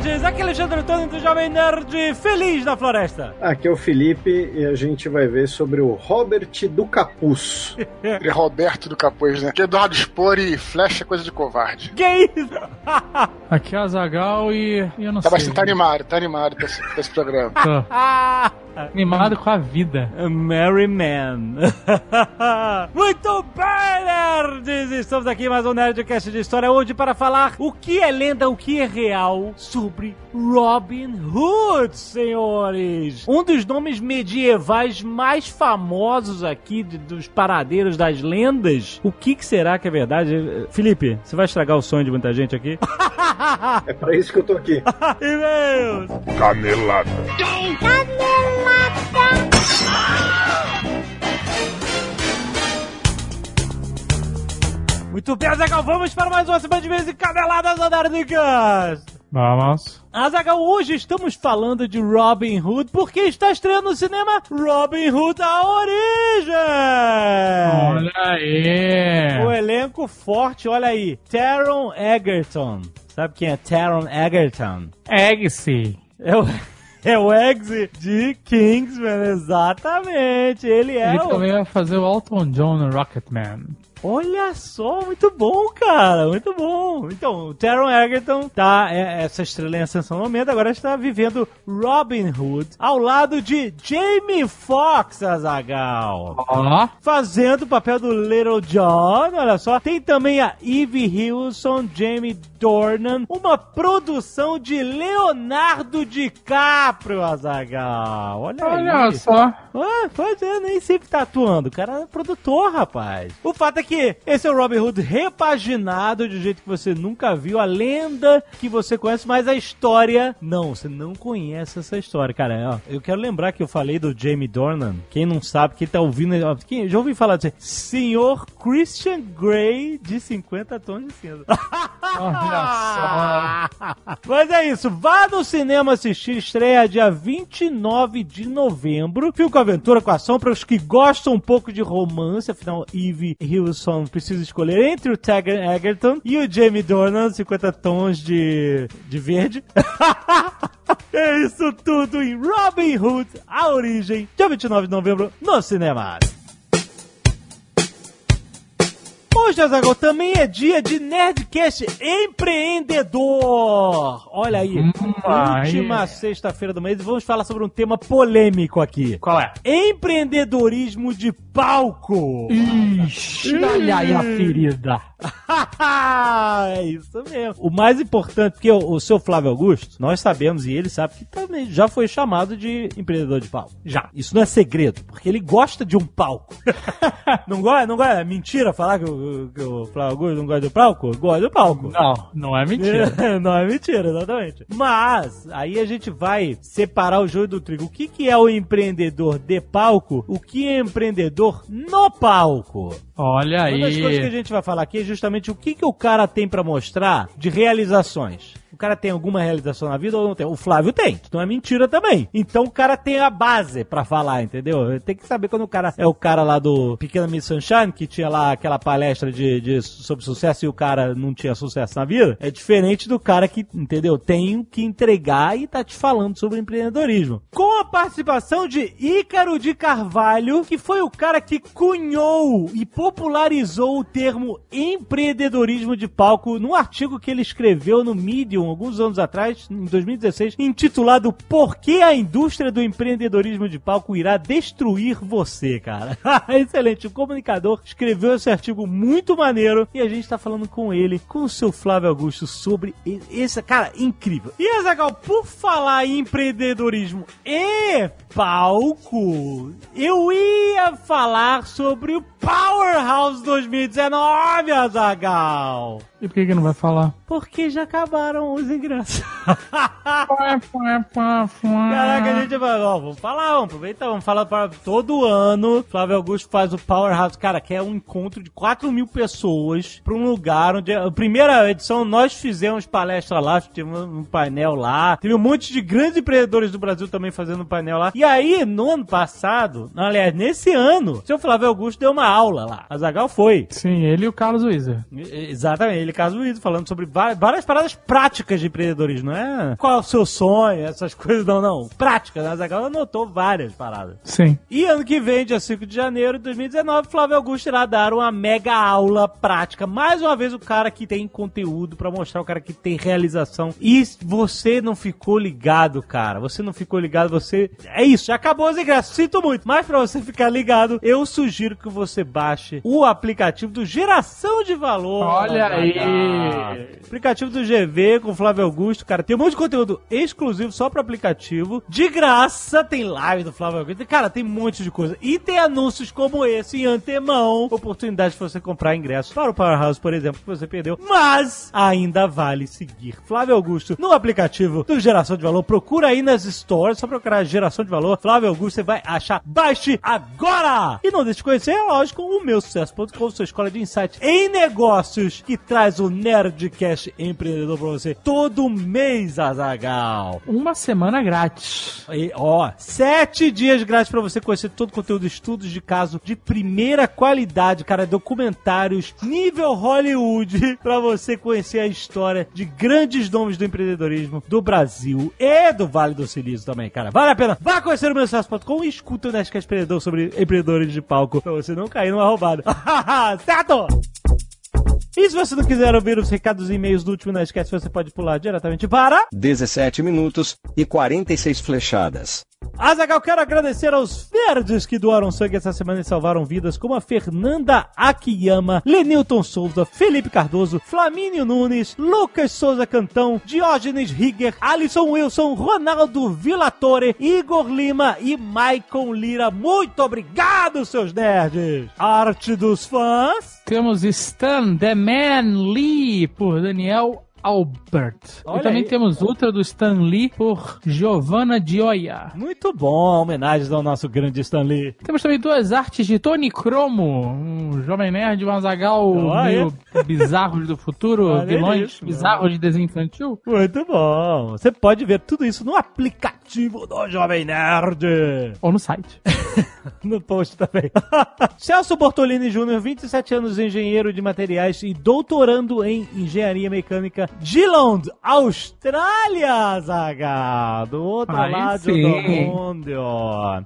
Nerds! Aqui é Alexandre Antônio do Jovem Nerd Feliz na Floresta. Aqui é o Felipe e a gente vai ver sobre o Robert do Capuz. Ele é Roberto do Capuz, né? Que Eduardo Spor e flecha é coisa de covarde. Que isso? Aqui é a Zagal e e eu não Tá, sei. mas você tá animado, tá animado pra esse, pra esse programa. Tô animado com a vida. Mary Man. Muito bem, nerds! Estamos aqui em mais um Nerdcast de História hoje para falar o que é lenda, o que é real sobre Robin Hood, senhores! Um dos nomes medievais mais famosos aqui de- dos paradeiros das lendas. O que, que será que é verdade? Felipe, você vai estragar o sonho de muita gente aqui? É pra isso que eu tô aqui. E-mails! Canelada. Muito bem, Azaghal, vamos para mais uma semana de vezes caneladas Anardicas! Vamos. Azaghal, hoje estamos falando de Robin Hood porque está estreando no cinema Robin Hood A Origem! Olha aí. O elenco forte, olha aí, Taron Egerton. Sabe quem é Taron Egerton? Eggsy. É o, é o Eggsy de Kingsman, exatamente. Ele é Ele o... também vai fazer o Elton John no Rocketman. Olha só, muito bom, cara, muito bom. Então, o Taron Egerton tá, é, essa estrela em ascensão no momento, agora está vivendo Robin Hood ao lado de Jamie Foxx, Azagal. Ó. Fazendo o papel do Little John, olha só. Tem também a Eve Hilson, Jamie Dornan, uma produção de Leonardo DiCaprio, Azagal. Olha, Olha aí. só. Ah, pois é, nem sempre tá atuando. O cara é produtor, rapaz. O fato é que esse é o Robin Hood repaginado de um jeito que você nunca viu. A lenda que você conhece, mas a história. Não, você não conhece essa história, cara. Ó, eu quero lembrar que eu falei do Jamie Dornan. Quem não sabe, quem tá ouvindo. Quem, já ouvi falar disso? Senhor Christian Grey de 50 tons de cinza. Olha Mas é isso, vá no cinema assistir, estreia dia 29 de novembro. Filme com aventura, com ação, para os que gostam um pouco de romance, afinal, Eve Hilson precisa escolher entre o Taggart Egerton e o Jamie Dornan, 50 tons de, de verde. é isso tudo em Robin Hood, a origem, dia 29 de novembro, no cinema. Hoje, Azaghal, também é dia de Nerdcast Empreendedor. Olha aí, Hum, última sexta-feira do mês e vamos falar sobre um tema polêmico aqui. Qual é? Empreendedorismo de palco. Ixi, olha aí a ferida. é isso mesmo. O mais importante, porque o, o seu Flávio Augusto, nós sabemos e ele sabe que também já foi chamado de empreendedor de palco. Já. Isso não é segredo, porque ele gosta de um palco. não gosta? Não gosta? É mentira falar que o, que o Flávio não gosta do palco? Gosta do palco. Não, não é mentira. não é mentira, exatamente. Mas, aí a gente vai separar o joio do trigo. O que, que é o empreendedor de palco? O que é empreendedor no palco? Olha Uma das coisas que a aí. gente vai falar aqui é justamente o que, que o cara tem pra mostrar de realizações. Cara tem alguma realização na vida ou não tem? O Flávio tem. Não é mentira também. Então o cara tem a base pra falar, entendeu? Tem que saber quando o cara é o cara lá do Pequena Miss Sunshine, que tinha lá aquela palestra de, de sobre sucesso e o cara não tinha sucesso na vida. É diferente do cara que, entendeu? Tem que entregar e tá te falando sobre empreendedorismo. Com a participação de Ícaro de Carvalho, que foi o cara que cunhou e popularizou o termo empreendedorismo de palco num artigo que ele escreveu no Medium alguns anos atrás, em 2016, intitulado Por que a indústria do empreendedorismo de palco irá destruir você, cara? Excelente, o comunicador escreveu esse artigo muito maneiro e a gente tá falando com ele, com o seu Flávio Augusto, sobre esse, cara, incrível. E Azagal, por falar em empreendedorismo e palco, eu ia falar sobre o Powerhouse 2019, Azagal. E por que, que não vai falar? Porque já acabaram os ingressos. Caraca, a gente vai, ó, vamos falar, vamos aproveitar, vamos falar para todo ano. Flávio Augusto faz o Powerhouse, cara, que é um encontro de 4 mil pessoas pra um lugar onde. A primeira edição nós fizemos palestra lá, tivemos um painel lá, teve um monte de grandes empreendedores do Brasil também fazendo um painel lá. E aí, no ano passado, aliás, nesse ano, o seu Flávio Augusto deu uma aula lá. A Zagal foi. Sim, ele e o Carlos Wieser. E- Exatamente, ele caso isso, falando sobre va- várias paradas práticas de empreendedorismo, não é qual é o seu sonho, essas coisas, não, não. Práticas, né? Zagal anotou várias paradas. Sim. E ano que vem, dia 5 de janeiro de 2019, Flávio Augusto irá dar uma mega aula prática. Mais uma vez, o cara que tem conteúdo pra mostrar, o cara que tem realização. E você não ficou ligado, cara. Você não ficou ligado, você. É isso, já acabou os ingressos. Sinto muito. Mas pra você ficar ligado, eu sugiro que você baixe o aplicativo do Geração de Valor. Olha aí. Aplicativo do GV com Flávio Augusto, cara, tem um monte de conteúdo exclusivo só pro aplicativo. De graça, tem live do Flávio Augusto. Cara, tem um monte de coisa. E tem anúncios como esse em antemão. Oportunidade de você comprar ingressos para o Powerhouse, por exemplo, que você perdeu. Mas ainda vale seguir Flávio Augusto no aplicativo do Geração de Valor. Procura aí nas stores, só procurar Geração de Valor. Flávio Augusto, você vai achar. Baixe agora! E não deixe de conhecer, é lógico, o meu sucesso.com, sua escola de insights em negócios, que traz o Nerdcast empreendedor pra você todo mês, Azagal. Uma semana grátis. E, ó, sete dias grátis pra você conhecer todo o conteúdo, estudos de caso de primeira qualidade, cara, documentários nível Hollywood pra você conhecer a história de grandes nomes do empreendedorismo do Brasil e do Vale do Silício também, cara. Vale a pena. Vá conhecer o meu sucesso.com e escuta o Nerdcast Empreendedor sobre empreendedores de palco pra você não cair numa roubada. certo? E se você não quiser ouvir os recados e e-mails do último Nerdcast, você pode pular diretamente para... 17 minutos e 46 flechadas. Azagal, quero agradecer aos verdes que doaram sangue essa semana e salvaram vidas, como a Fernanda Akiyama, Lenilton Souza, Felipe Cardoso, Flamínio Nunes, Lucas Souza Cantão, Diógenes Rigger, Alisson Wilson, Ronaldo Villatore, Igor Lima e Maicon Lira. Muito obrigado, seus nerds! Arte dos fãs. Temos Stan The Man Lee por Daniel Albert. Olha e também aí. temos outra do Stan Lee por Giovanna Gioia. Muito bom, homenagens ao nosso grande Stanley. Temos também duas artes de Tony Cromo, um jovem nerd, um azagal meio bizarros do futuro, Olha vilões isso, bizarros de desenho infantil. Muito bom. Você pode ver tudo isso no aplicativo do Jovem Nerd. Ou no site. no post também. Celso Bortolini Júnior, 27 anos, engenheiro de materiais e doutorando em engenharia mecânica de Lond, Austrália, Zagal. Do outro Aí lado sim. do mundo.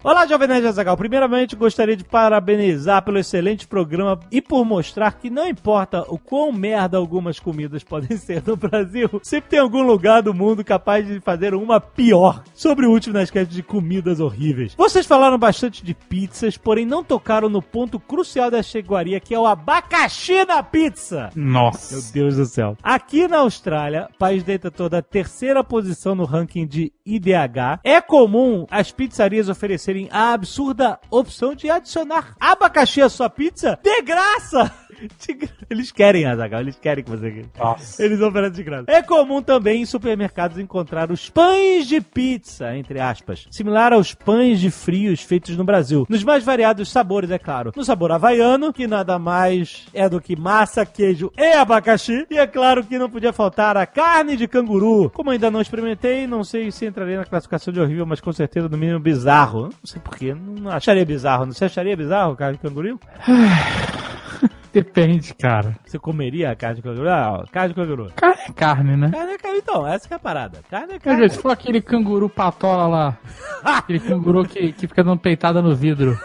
Olá, Jovem Nerd Zagal. Primeiramente, gostaria de parabenizar pelo excelente programa e por mostrar que não importa o quão merda algumas comidas podem ser no Brasil, sempre tem algum lugar do mundo capaz de fazer uma pior sobre o último Nerdcast de comidas horríveis. Vocês falaram bastante de pizzas, porém não tocaram no ponto crucial da cheguaria, que é o abacaxi na pizza. Nossa. Meu Deus do céu. Aqui na Austrália, país detentor da terceira posição no ranking de IDH, é comum as pizzarias oferecerem a absurda opção de adicionar abacaxi à sua pizza de graça. Eles querem, Azaghal, eles querem que você... Nossa. Eles oferecem de graça. É comum também em supermercados encontrar os pães de pizza, entre aspas, similar aos pães de frios feitos no Brasil. Nos mais variados sabores, é claro. No sabor havaiano, que nada mais é do que massa, queijo e abacaxi. E é claro que não podia faltar a carne de canguru. Como ainda não experimentei, não sei se entraria na classificação de horrível, mas com certeza no mínimo bizarro. Não sei porquê, não acharia bizarro. Você acharia bizarro carne de canguru? Depende, cara. Você comeria a carne de canguru? Ah, carne de canguru. Carne é carne, né? Carne é carne, então, essa que é a parada. Carne é carne. se for aquele canguru patola lá, aquele canguru que, que fica dando peitada no vidro.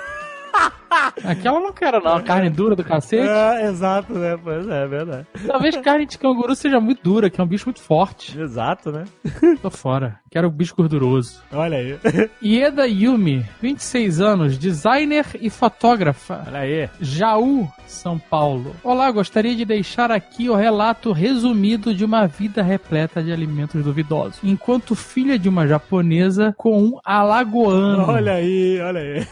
Aquela eu não quero, não. Carne dura do cacete. É, exato, né? Pois é, é verdade. Talvez carne de canguru seja muito dura, que é um bicho muito forte. Exato, né? Tô fora. Quero um bicho gorduroso. Olha aí. Ieda Yumi, 26 anos, designer e fotógrafa. Olha aí. Jaú, São Paulo. Olá, gostaria de deixar aqui o relato resumido de uma vida repleta de alimentos duvidosos. Enquanto filha de uma japonesa com um alagoano. Olha aí, olha aí.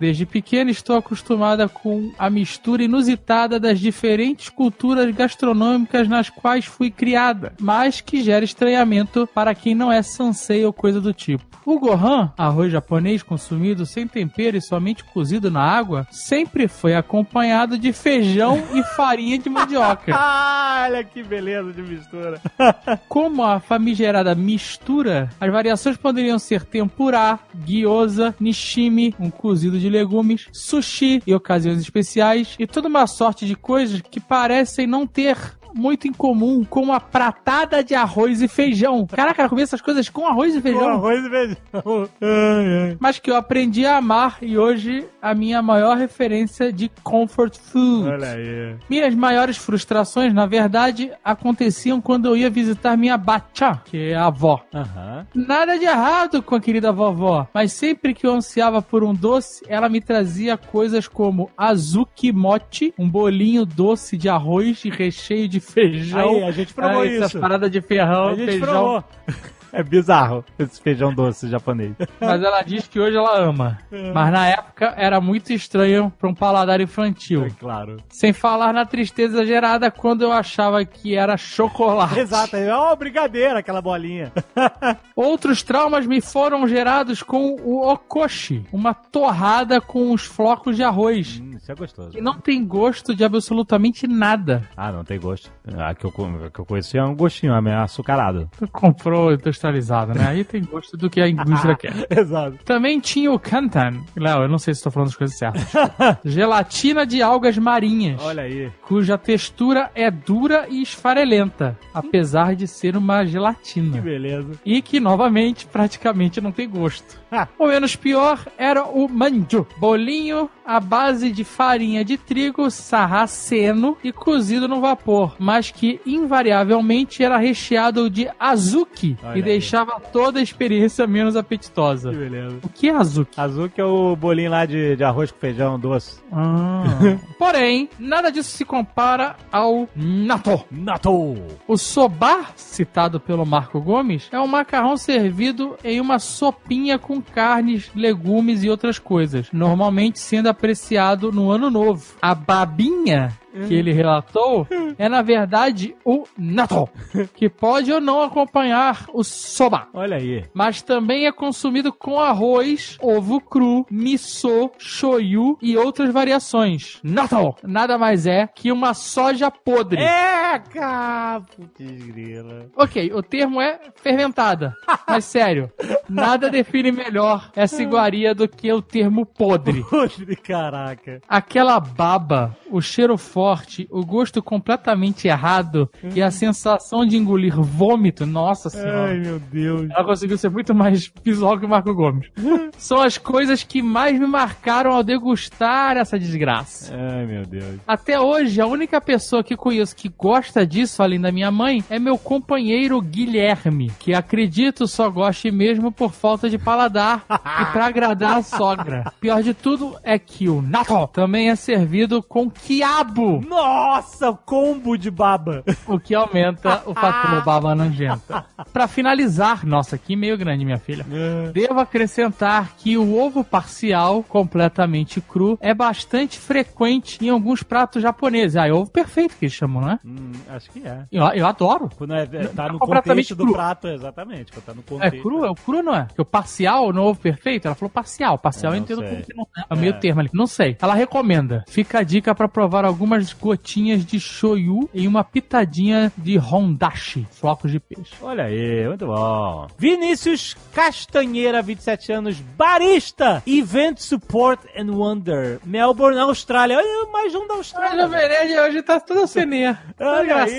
Desde pequeno estou acostumada com a mistura inusitada das diferentes culturas gastronômicas nas quais fui criada, mas que gera estranhamento para quem não é sansei ou coisa do tipo. O gohan, arroz japonês consumido sem tempero e somente cozido na água, sempre foi acompanhado de feijão e farinha de mandioca. Olha que beleza de mistura. Como a famigerada mistura, as variações poderiam ser tempurá, gyoza, nishimi, um cozido de legumes, sushi em ocasiões especiais e toda uma sorte de coisas que parecem não ter muito em comum com a pratada de arroz e feijão. Caraca, eu comi essas coisas com arroz e Com feijão. arroz e feijão. Ai, ai. Mas que eu aprendi a amar e hoje a minha maior referência de comfort food. Olha aí. Minhas maiores frustrações, na verdade, aconteciam quando eu ia visitar minha bacha, que é a avó. Aham. Nada de errado com a querida vovó, mas sempre que eu ansiava por um doce, ela me trazia coisas como azuki mochi, um bolinho doce de arroz e recheio de feijão. Aí, a gente provou Ah, isso. Essa parada de ferrão, A gente feijão. provou. É bizarro esse feijão doce japonês. Mas ela diz que hoje ela ama. Mas na época era muito estranho para um paladar infantil. É claro. Sem falar na tristeza gerada quando eu achava que era chocolate. Exato, é uma brigadeira aquela bolinha. Outros traumas me foram gerados com o okoshi, uma torrada com os flocos de arroz. Hum, isso é gostoso. Que não tem gosto de absolutamente nada. Ah, não tem gosto. A que eu, a que eu conheci é um gostinho, é açucarado. Tu comprou industrializado, né? Aí tem gosto do que a indústria quer. Exato. Também tinha o kantan. Léo, eu não sei se estou falando as coisas certas. Gelatina de algas marinhas. Olha aí. Cuja textura é dura e esfarelenta, apesar de ser uma Que gelatina. beleza. E que, novamente, praticamente não tem gosto. Ah. O menos pior era o manju, bolinho à base de farinha de trigo sarraceno e cozido no vapor, mas que invariavelmente era recheado de azuki Olha e. deixava toda a experiência menos apetitosa. Que beleza. O que é azuki? Que é o bolinho lá de, de arroz com feijão doce. Ah. Porém, nada disso se compara ao natto. Nato! O soba, citado pelo Marco Gomes, é um macarrão servido em uma sopinha com carnes, legumes e outras coisas, normalmente sendo apreciado no ano novo. A babinha que ele relatou é na verdade o natto, que pode ou não acompanhar o soba. Olha aí. Mas também é consumido com arroz, ovo cru, miso, shoyu e outras variações. Natto nada mais é que uma soja podre. É, cara! Putz, grila. Ok, o termo é fermentada. Mas sério, nada define melhor essa iguaria do que o termo podre. Podre, caraca. Aquela baba, o cheiro forte, o gosto completamente errado e a sensação de engolir vômito, nossa senhora. Ai, meu Deus. Ela conseguiu ser muito mais visual que o Marco Gomes. São as coisas que mais me marcaram ao degustar essa desgraça. Ai, meu Deus. Até hoje, a única pessoa que conheço que gosta disso, além da minha mãe, é meu companheiro Guilherme, que acredito só goste mesmo por falta de paladar e pra agradar a sogra. Pior de tudo é que o natto também é servido com quiabo, Nossa, combo de baba. o que aumenta o fator baba nojenta. Pra finalizar, nossa, que meio grande, minha filha. Devo acrescentar que o ovo parcial, completamente cru, é bastante frequente em alguns pratos japoneses. Ah, é ovo perfeito que eles chamam, né? Hum, acho que é. Eu, eu adoro. Quando é, é- tá no completamente contexto do cru. prato, exatamente. Quando tá no É contexto. cru? É o cru, não é? Porque o parcial no ovo perfeito, ela falou parcial. Parcial Eu eu entendo sei. como que não é. É o meio termo ali. Não sei. Ela recomenda. Fica a dica pra provar algumas gotinhas de shoyu e uma pitadinha de hondashi, flocos de peixe. Olha aí, muito bom. Vinícius Castanheira, 27 anos, barista, Event Support and Wonder, Melbourne, Austrália. Olha, mais um da Olha, Austrália. o Venede hoje tá toda ceninha. Toda Olha aí,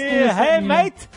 hey mate.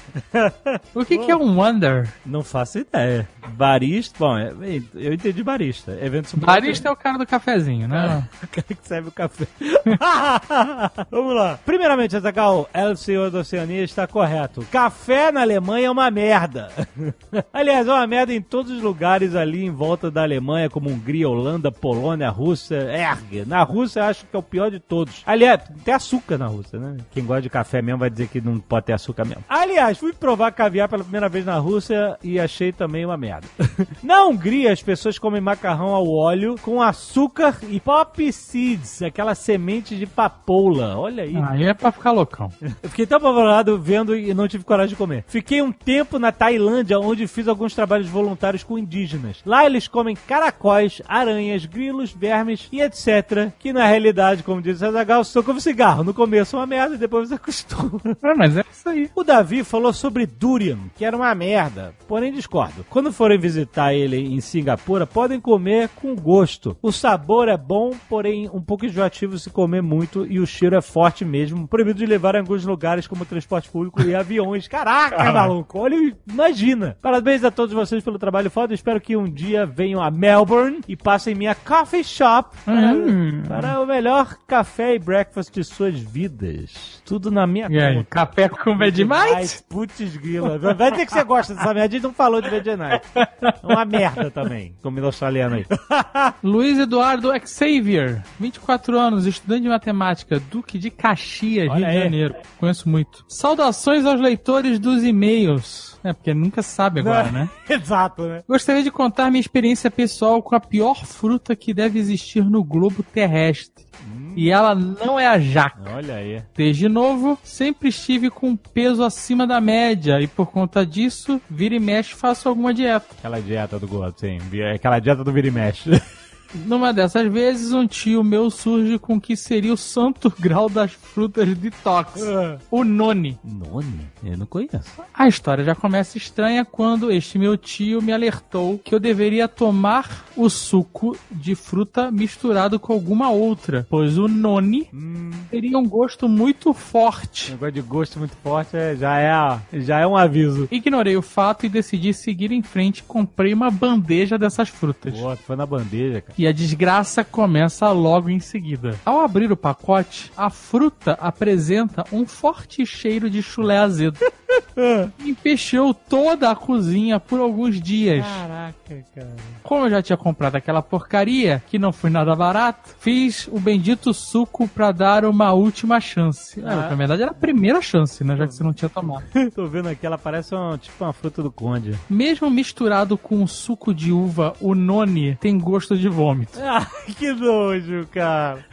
O que, que é um Wonder? Não faço ideia. Barista, bom, é- eu entendi barista. Event Support. Barista é o cara do cafezinho, né? O cara que serve o café. Vamos lá. Primeiramente, Azagal, El Senhor da Oceania está correto. Café na Alemanha é uma merda. Aliás, é uma merda em todos os lugares ali em volta da Alemanha, como Hungria, Holanda, Polônia, Rússia. Erg. Na Rússia, eu acho que é o pior de todos. Aliás, tem açúcar na Rússia, né? Quem gosta de café mesmo vai dizer que não pode ter açúcar mesmo. Aliás, fui provar caviar pela primeira vez na Rússia e achei também uma merda. na Hungria, as pessoas comem macarrão ao óleo com açúcar e pop seeds, aquela semente de papoula. Olha aí. Aí é pra ficar loucão. Eu fiquei tão apavorado vendo e não tive coragem de comer. Fiquei um tempo na Tailândia, onde fiz alguns trabalhos voluntários com indígenas. Lá eles comem caracóis, aranhas, grilos, vermes e etc. Que na realidade, como diz o Zagal, são como cigarro. No começo é uma merda e depois você acostuma. Ah, mas é isso aí. O Davi falou sobre durian, que era uma merda, porém discordo. Quando forem visitar ele em Singapura, podem comer com gosto. O sabor é bom, porém um pouco enjoativo se comer muito e o cheiro é forte mesmo. Proibido de levar em alguns lugares como transporte público e aviões. Caraca, maluco, olha, imagina. Parabéns a todos vocês pelo trabalho foda. Espero que um dia venham a Melbourne e passem minha coffee shop para, Hum. para o melhor café e breakfast de suas vidas. Tudo na minha conta. Café com Vegemite? Ai, putz grila. Vai ter que você gosta dessa merda. A gente não falou de Vegemite. É uma merda também. Comida australiana aí. Luiz Eduardo Xavier, 24 anos, estudante de matemática, Duque de Caxias, Olha Rio de aí. Janeiro. Conheço muito. Saudações aos leitores dos e-mails. É, porque nunca sabe agora, né? Exato, né? Gostaria de contar minha experiência pessoal com a pior fruta que deve existir no globo terrestre. E ela não é a jaca. Olha aí. Desde novo, sempre estive com peso acima da média e por conta disso, vira e mexe faço alguma dieta. Aquela dieta do gordo, sim. Aquela dieta do vira e mexe. Numa dessas vezes, um tio meu surge com o que seria o santo grau das frutas detox, o noni. Noni? Eu não conheço. A história já começa estranha quando este meu tio me alertou que eu deveria tomar o suco de fruta misturado com alguma outra, pois o noni teria um gosto muito forte. Negócio de gosto muito forte é- já, é, já é um aviso. Ignorei o fato e decidi seguir em frente e comprei uma bandeja dessas frutas. Pô, foi na bandeja, cara. E a desgraça começa logo em seguida. Ao abrir o pacote, a fruta apresenta um forte cheiro de chulé azedo. Empechou toda a cozinha por alguns dias. Caraca, cara. Como eu já tinha comprado aquela porcaria, que não foi nada barato, fiz o bendito suco pra dar uma última chance. Ah. É, na verdade era a primeira chance, né? Já que você não tinha tomado. Tô vendo aqui, ela parece um, tipo uma fruta do conde. Mesmo misturado com o suco de uva, o noni tem gosto de vômito. Ah, que nojo, cara.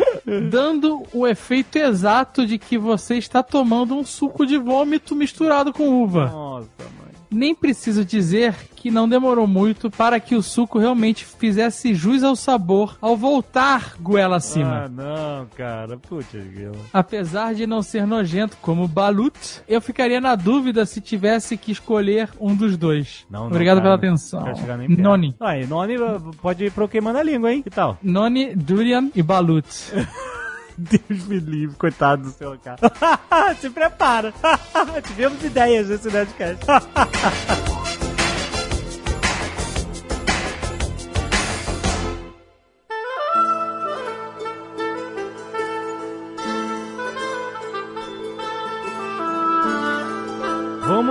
dando o efeito exato de que você está tomando um suco de vômito misturado com uva. Nossa, mãe. Nem preciso dizer que não demorou muito para que o suco realmente fizesse jus ao sabor ao voltar goela acima. Ah, não, cara. Putz, grila. Apesar de não ser nojento como balut, eu ficaria na dúvida se tivesse que escolher um dos dois. Não, não, Obrigado cara. pela atenção. Noni. Aí, Noni pode ir pro queimando a língua, hein? Que tal? Noni, durian e balut. Deus me livre, coitado do seu cara. Se prepara. Tivemos ideias nesse Nerdcast.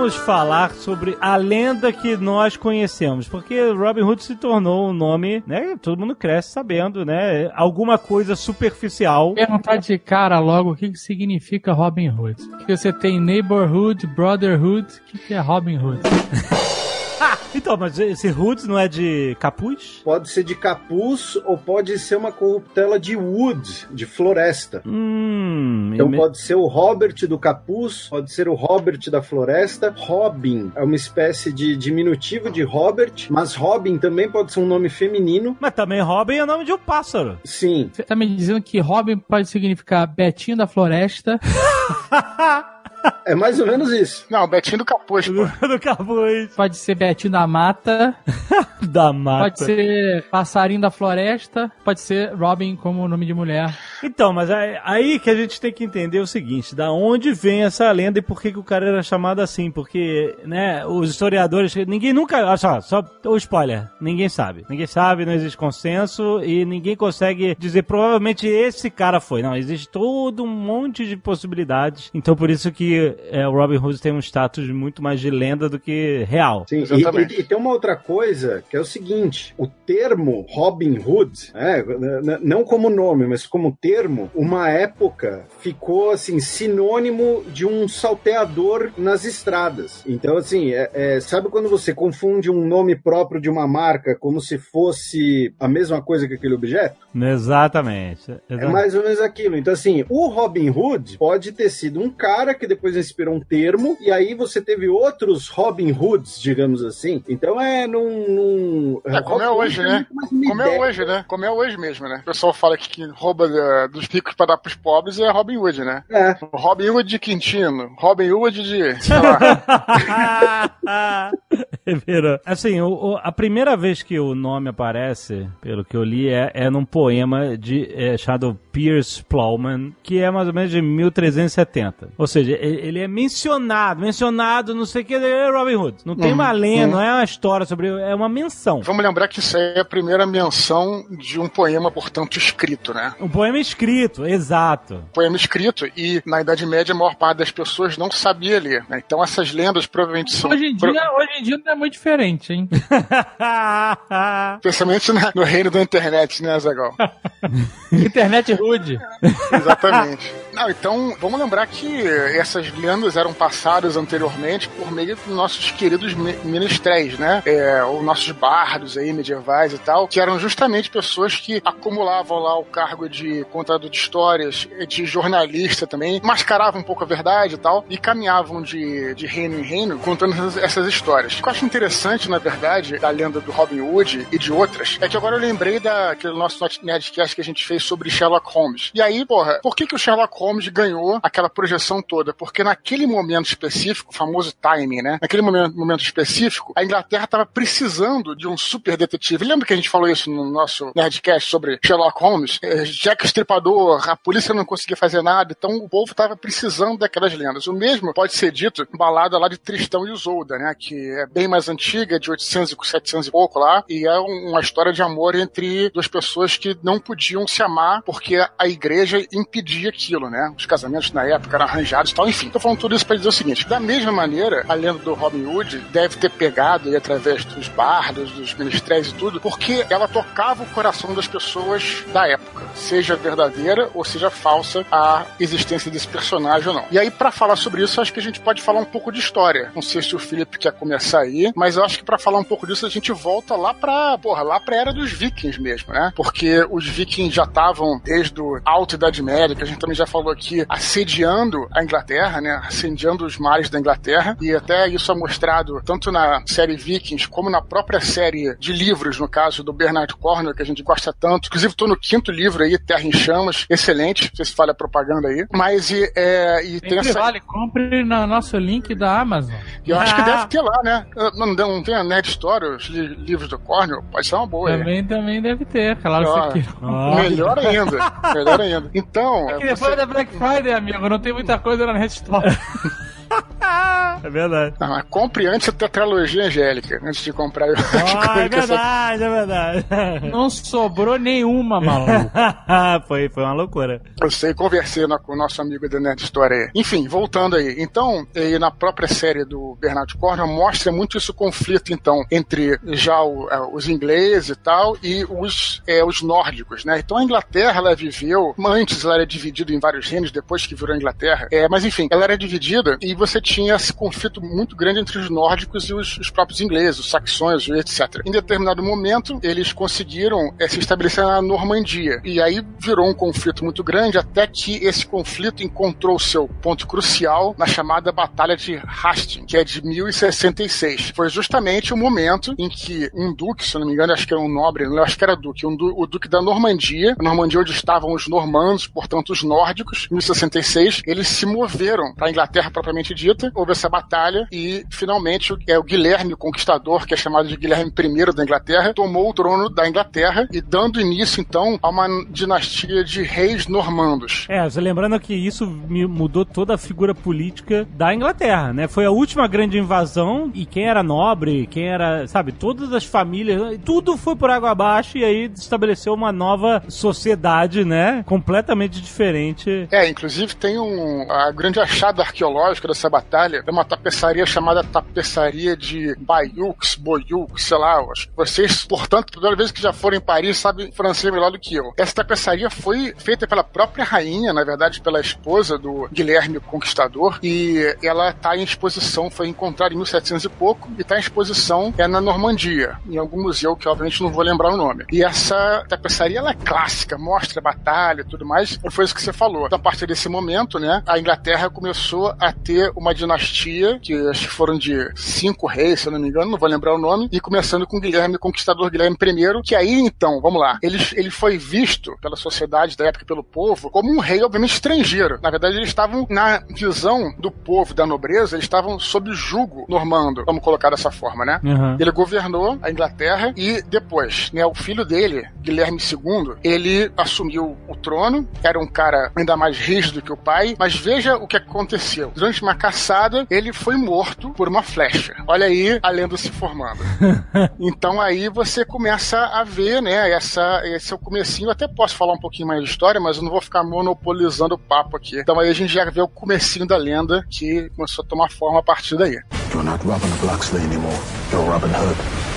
Vamos falar sobre a lenda que nós conhecemos, porque Robin Hood se tornou um nome, né? Todo mundo cresce sabendo, né? Alguma coisa superficial. Perguntar de cara logo o que, que significa Robin Hood. Porque você tem Neighborhood, Brotherhood, o que, que é Robin Hood? Então, mas esse Hood não é de capuz? Pode ser de capuz ou pode ser uma corruptela de wood, de floresta. Hum, Então me- pode ser o Robert do capuz, pode ser o Robert da floresta. Robin é uma espécie de diminutivo de Robert, mas Robin também pode ser um nome feminino. mas também Robin é nome de um pássaro. Sim, Você tá me dizendo que Robin pode significar Betinho da Floresta, é mais ou menos isso. Não, Betinho do Capuz, pô. do capuz. pode ser Betinho da Mata, Da mata. pode ser Passarinho da Floresta, pode ser Robin como nome de mulher. Então, mas aí, aí que a gente tem que entender o seguinte, da onde vem essa lenda e por que, que o cara era chamado assim, porque, né, os historiadores, ninguém nunca, olha só, só o spoiler, ninguém sabe, ninguém sabe, não existe consenso e ninguém consegue dizer, provavelmente esse cara foi, não, existe todo um monte de possibilidades, então por isso que é, o Robin Hood tem um status muito mais de lenda do que real. Sim, Exatamente. e, e- e tem uma outra coisa que é o seguinte: o termo Robin Hood, n- não como nome, mas como termo, uma época ficou assim sinônimo de um salteador nas estradas. Então, assim, é- é, sabe quando você confunde um nome próprio de uma marca como se fosse a mesma coisa que aquele objeto? Exatamente. É Exatamente. mais ou menos aquilo. Então, assim, o Robin Hood pode ter sido um cara que depois inspirou um termo, e aí você teve outros Robin Hoods, digamos assim. Então é num. num É, como é hoje, né? Como é hoje, né? Como é hoje mesmo, né? O pessoal fala que quem rouba eh, dos ricos pra dar pros pobres é Robin Hood, né? É. Robin Hood de Quintino, Robin Hood de, sei lá, Virou. Assim, o- o- a primeira vez que o nome aparece, pelo que eu li, é, é num poema de é, chamado Pierce Plowman, que é mais ou menos de 1370. Ou seja, ele é mencionado, mencionado, não sei o que, é Robin Hood. Não tem Uhum, uma lenda, uhum. não é uma história sobre. É uma menção. Vamos lembrar que isso aí é a primeira menção de um poema, portanto, escrito, né? Um poema escrito, exato. Poema escrito, e na Idade Média a maior parte das pessoas não sabia ler, né? Então essas lendas provavelmente são. Hoje em, dia, hoje em dia não é muito diferente, hein? Especialmente na- no reino da internet, né, Zagal? Internet rude. Exatamente. Não, então, vamos lembrar que essas lendas eram passadas anteriormente por meio dos nossos queridos mi- ministréis, né? É, os nossos bardos aí, medievais e tal, que eram justamente pessoas que acumulavam lá o cargo de contador de histórias, de jornalista também, mascaravam um pouco a verdade e tal, e caminhavam de, de reino em reino contando essas, essas histórias. O que eu acho interessante, na verdade, da lenda do Robin Hood e de outras, é que agora eu lembrei daquele nosso Nerdcast que a gente fez sobre Sherlock Holmes. E aí, porra, por que, que o Sherlock Holmes ganhou aquela projeção toda? Porque naquele momento específico, o famoso timing, né? Naquele momento, momento específico, a Inglaterra estava precisando de um super detetive. Lembra que a gente falou isso no nosso Nerdcast sobre Sherlock Holmes? É, Jack Estripador, a polícia não conseguia fazer nada, então o povo estava precisando daquelas lendas. O mesmo pode ser dito balada lá de Tristão e Isolda, né? Que é bem mais antiga, de 800 e 700 e pouco lá, e é um- uma história de amor entre duas pessoas que não podiam se amar porque a igreja impedia aquilo, né? Os casamentos na época eram arranjados e tal. Enfim, tô falando tudo isso para dizer o seguinte: da mesma maneira, a lenda do Robin Hood deve ter pegado aí através dos bardos, dos ministérios e tudo, porque ela tocava o coração das pessoas da época, seja verdadeira ou seja falsa a existência desse personagem ou não. E aí, para falar sobre isso, acho que a gente pode falar um pouco de história. Não sei se o Felipe quer começar aí, mas eu acho que para falar um pouco disso a gente volta lá pra, porra, lá pra era dos vikings mesmo, né? Porque os vikings já estavam desde o Alta Idade Média, que a gente também já falou aqui, assediando a Inglaterra, né? Assediando os mares da Inglaterra, e até isso é mostrado tanto na série Vikings como na própria série de livros, no caso do Bernard Cornwell, que a gente gosta tanto. Inclusive, tô no quinto livro aí, Terra em Chamas, excelente. Não sei se fala a propaganda aí. Mas e, é, e tem essa. vale, compre no nosso link da Amazon. E eu acho que Ah. deve ter lá, né? Não, não, tem a Nerd Story, os li- livros do Cornwell? Pode ser uma boa. aí. Também, também deve ter, claro. Ó. Melhor ainda. Melhor ainda. Então, E é, depois você- da Black Friday, amigo, não tem muita coisa na Red Store. É verdade. Ah, compre antes a tetralogia angélica, antes de comprar. Ah, é verdade, é verdade. Não sobrou nenhuma, maluco. foi, foi uma loucura. Eu sei, conversei com o nosso amigo da Nerd Story aí. Enfim, voltando aí. Então, e na própria série do Bernard Cornwell, mostra muito esse conflito, então, entre já o- é, os ingleses e tal e os, é, os nórdicos, né? Então, a Inglaterra, ela viveu, antes ela era dividida em vários reinos, depois que virou Inglaterra. É, mas, enfim, ela era dividida e você tinha esse conflito muito grande entre os nórdicos e os, os próprios ingleses, os saxões, etc. Em determinado momento, eles conseguiram é, se estabelecer na Normandia. E aí virou um conflito muito grande, até que esse conflito encontrou seu ponto crucial na chamada Batalha de Hastings, que é de 1066. Foi justamente o momento em que um duque, se não me engano, acho que era um nobre, não, acho que era duque, um du- o duque da Normandia, a Normandia onde estavam os normandos, portanto os nórdicos, 1066, eles se moveram para a Inglaterra propriamente dita, houve essa batalha e finalmente o, é, o Guilherme o Conquistador, que é chamado de Guilherme I da Inglaterra, tomou o trono da Inglaterra e dando início então a uma dinastia de reis normandos. É, lembrando que isso me mudou toda a figura política da Inglaterra, né? Foi a última grande invasão e quem era nobre, quem era, sabe, todas as famílias, tudo foi por água abaixo e aí estabeleceu uma nova sociedade, né? Completamente diferente. É, inclusive tem um a grande achado arqueológico dessa batalha é uma tapeçaria chamada tapeçaria de Bayeux, Boyux, sei lá. Acho vocês, portanto, primeira vez que já foram em Paris, sabem francês melhor do que eu. Essa tapeçaria foi feita pela própria rainha, na verdade, pela esposa do Guilherme Conquistador, e ela está em exposição, foi encontrada em 1700 e pouco, e está em exposição é na Normandia, em algum museu que obviamente não vou lembrar o nome. E essa tapeçaria ela é clássica, mostra batalha e tudo mais, foi isso que você falou. Então, a partir desse momento, né, a Inglaterra começou a ter uma dinastia, que acho que foram de cinco reis, se eu não me engano, não vou lembrar o nome, e começando com Guilherme Conquistador Guilherme I, que aí então, vamos lá, ele, ele foi visto pela sociedade da época, pelo povo, como um rei, obviamente, estrangeiro. Na verdade, eles estavam, na visão do povo, da nobreza, eles estavam sob jugo normando, vamos colocar dessa forma, né? Uhum. Ele governou a Inglaterra e depois, né, o filho dele, Guilherme II, ele assumiu o trono, era um cara ainda mais rígido que o pai, mas veja o que aconteceu. Durante uma caçada, ele foi morto por uma flecha. Olha aí a lenda se formando. então aí você começa a ver, né, essa, esse é o comecinho, eu até posso falar um pouquinho mais de história, mas eu não vou ficar monopolizando o papo aqui. Então aí a gente já vê o comecinho da lenda que começou a tomar forma a partir daí. You're not Robin of Locksley anymore. You're Robin Hood.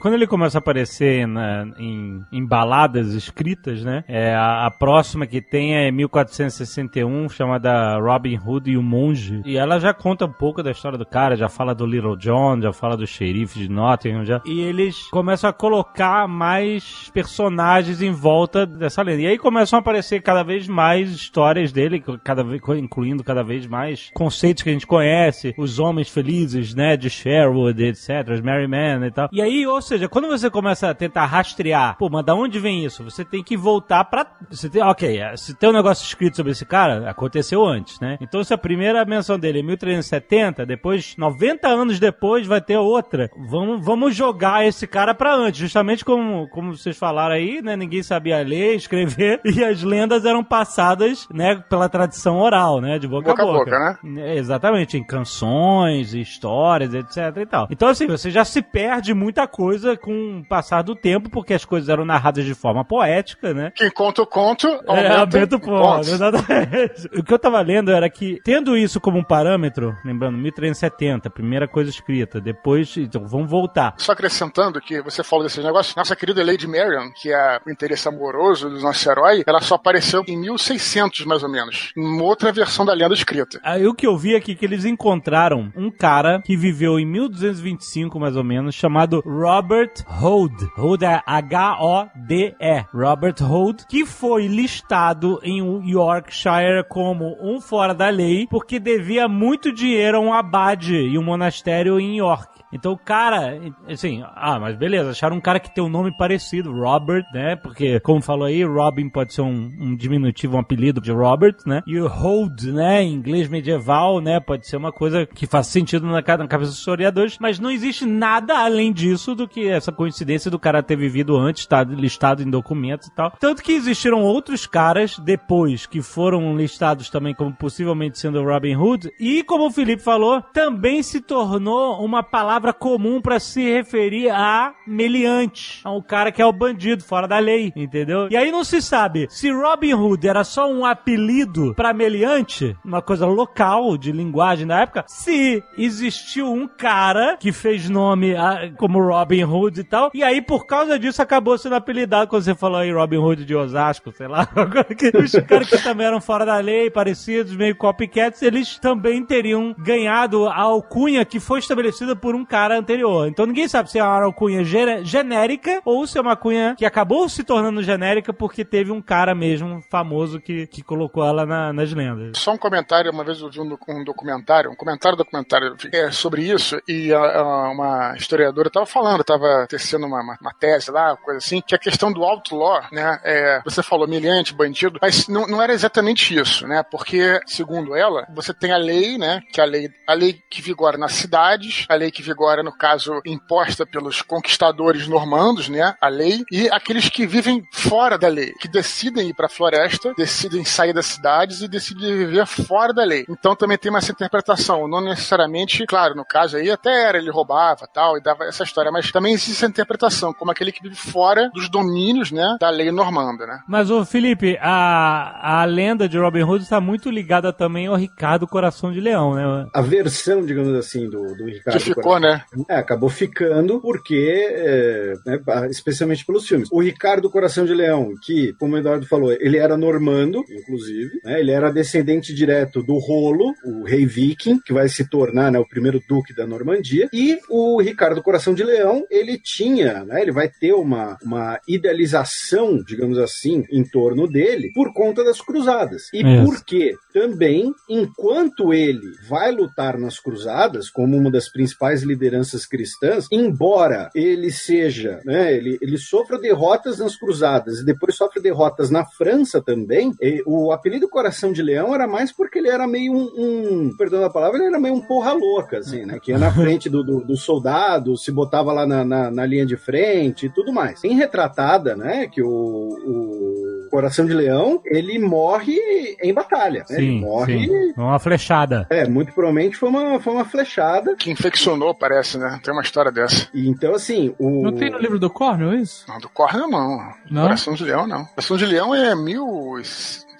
Quando ele começa a aparecer na, em, em, baladas escritas, né? É, a, a, próxima que tem é 1461, chamada Robin Hood e o Monge. E ela já conta um pouco da história do cara, já fala do Little John, já fala do xerife de Nottingham, já. E eles começam a colocar mais personagens em volta dessa lenda. E aí começam a aparecer cada vez mais histórias dele, cada vez, incluindo cada vez mais conceitos que a gente conhece, os homens felizes, né? De Sherwood, etc., os Merry Men e tal. E aí, ou seja, quando você começa a tentar rastrear, pô, mas da onde vem isso? Você tem que voltar pra. Você tem, ok, é, se tem um negócio escrito sobre esse cara, aconteceu antes, né? Então, se a primeira menção dele é 1370, depois, 90 anos depois, vai ter outra. Vamos, vamos jogar esse cara pra antes, justamente como, como vocês falaram aí, né? Ninguém sabia ler, escrever, e as lendas eram passadas, né, pela tradição oral, né? De boca, boca a boca. boca né? É, exatamente, em canções, histórias, etc e tal. Então, assim, você já se perde muita coisa coisa com o passar do tempo, porque as coisas eram narradas de forma poética, né? Quem conta o conto, aumenta, é, aumenta o ponto. Exatamente. O que eu tava lendo era que, tendo isso como um parâmetro, lembrando, 1370, primeira coisa escrita, depois, então, vamos voltar. Só acrescentando que você falou desses negócios, nossa querida Lady Marion, que é o interesse amoroso do nosso herói, ela só apareceu em 1600, mais ou menos, em uma outra versão da lenda escrita. Aí o que eu vi aqui, que eles encontraram um cara que viveu em 1225, mais ou menos, chamado Robert Robert Hood. Hood é H-O-D-E. Robert Hood, que foi listado em Yorkshire como um fora da lei porque devia muito dinheiro a um abade e um monastério em York. Então o cara, assim, ah, mas beleza, acharam um cara que tem um nome parecido, Robert, né? Porque, como falou aí, Robin pode ser um, um diminutivo, um apelido de Robert, né? E o Hold, né, em inglês medieval, né, pode ser uma coisa que faz sentido na, na cabeça dos historiadores, mas não existe nada além disso do que essa coincidência do cara ter vivido antes, tá listado em documentos e tal. Tanto que existiram outros caras depois que foram listados também como possivelmente sendo Robin Hood, e como o Felipe falou, também se tornou uma palavra palavra comum para se referir a meliante, a um cara que é o bandido fora da lei, entendeu? E aí não se sabe se Robin Hood era só um apelido para meliante, uma coisa local de linguagem da época, se existiu um cara que fez nome a, como Robin Hood e tal, e aí por causa disso acabou sendo apelidado quando você falou aí Robin Hood de Osasco, sei lá, os caras que também eram fora da lei, parecidos, meio copycats, eles também teriam ganhado a alcunha que foi estabelecida por um cara anterior. Então ninguém sabe se é uma alcunha genérica ou se é uma alcunha que acabou se tornando genérica porque teve um cara mesmo famoso que, que colocou ela na- nas lendas. Só um comentário, uma vez eu vi um, um documentário, um comentário documentário é, sobre isso, e a- a- uma historiadora estava falando, estava tecendo uma, uma, uma tese lá, coisa assim, que a questão do outlaw, né, é, você falou milhante, bandido, mas não, não era exatamente isso, né, porque, segundo ela, você tem a lei, né, que é a lei, a lei que vigora nas cidades, a lei que vigora, no caso, imposta pelos conquistadores normandos, né, a lei, e aqueles que vivem fora da lei, que decidem ir para a floresta, decidem sair das cidades e decidem viver fora da lei. Então também tem essa interpretação, não necessariamente, claro, no caso aí até era, ele roubava tal, e dava essa história, mas também existe essa interpretação, como aquele que vive fora dos domínios, né, da lei normanda, né. Mas, ô Felipe, a, a lenda de Robin Hood está muito ligada também ao Ricardo Coração de Leão, né? A versão, digamos assim, do, do Ricardo Que ficou, Coração- né? É, acabou ficando porque, é, né, especialmente pelos filmes. O Ricardo Coração de Leão, que, como o Eduardo falou, ele era normando, inclusive, né, ele era descendente direto do Rolo, o rei viking, que vai se tornar né, o primeiro duque da Normandia, e o Ricardo Coração de Leão, ele tinha, né, ele vai ter uma, uma idealização, digamos assim, em torno dele, por conta das cruzadas. E Isso. porque também, enquanto ele vai lutar nas cruzadas, como uma das principais lideranças cristãs, embora ele seja, né, ele, ele sofra derrotas nas cruzadas e depois sofre derrotas na França também, e o apelido Coração de Leão era mais porque ele era meio um, um perdão a palavra, ele era meio um porra louca, assim, né, que ia na frente do, do, do soldado, se botava lá na, na, na linha de frente e tudo mais. Tem retratada, né, que o, o Coração de Leão, ele morre em batalha, né, ele Sim, morre... sim. Uma flechada. É, muito provavelmente foi uma, foi uma flechada. Que infeccionou, parece, né? Tem uma história dessa. E então, assim, o. Não tem no livro do Cornel isso? Não, do Cornel não. Não? Coração de Leão não. Coração de Leão é mil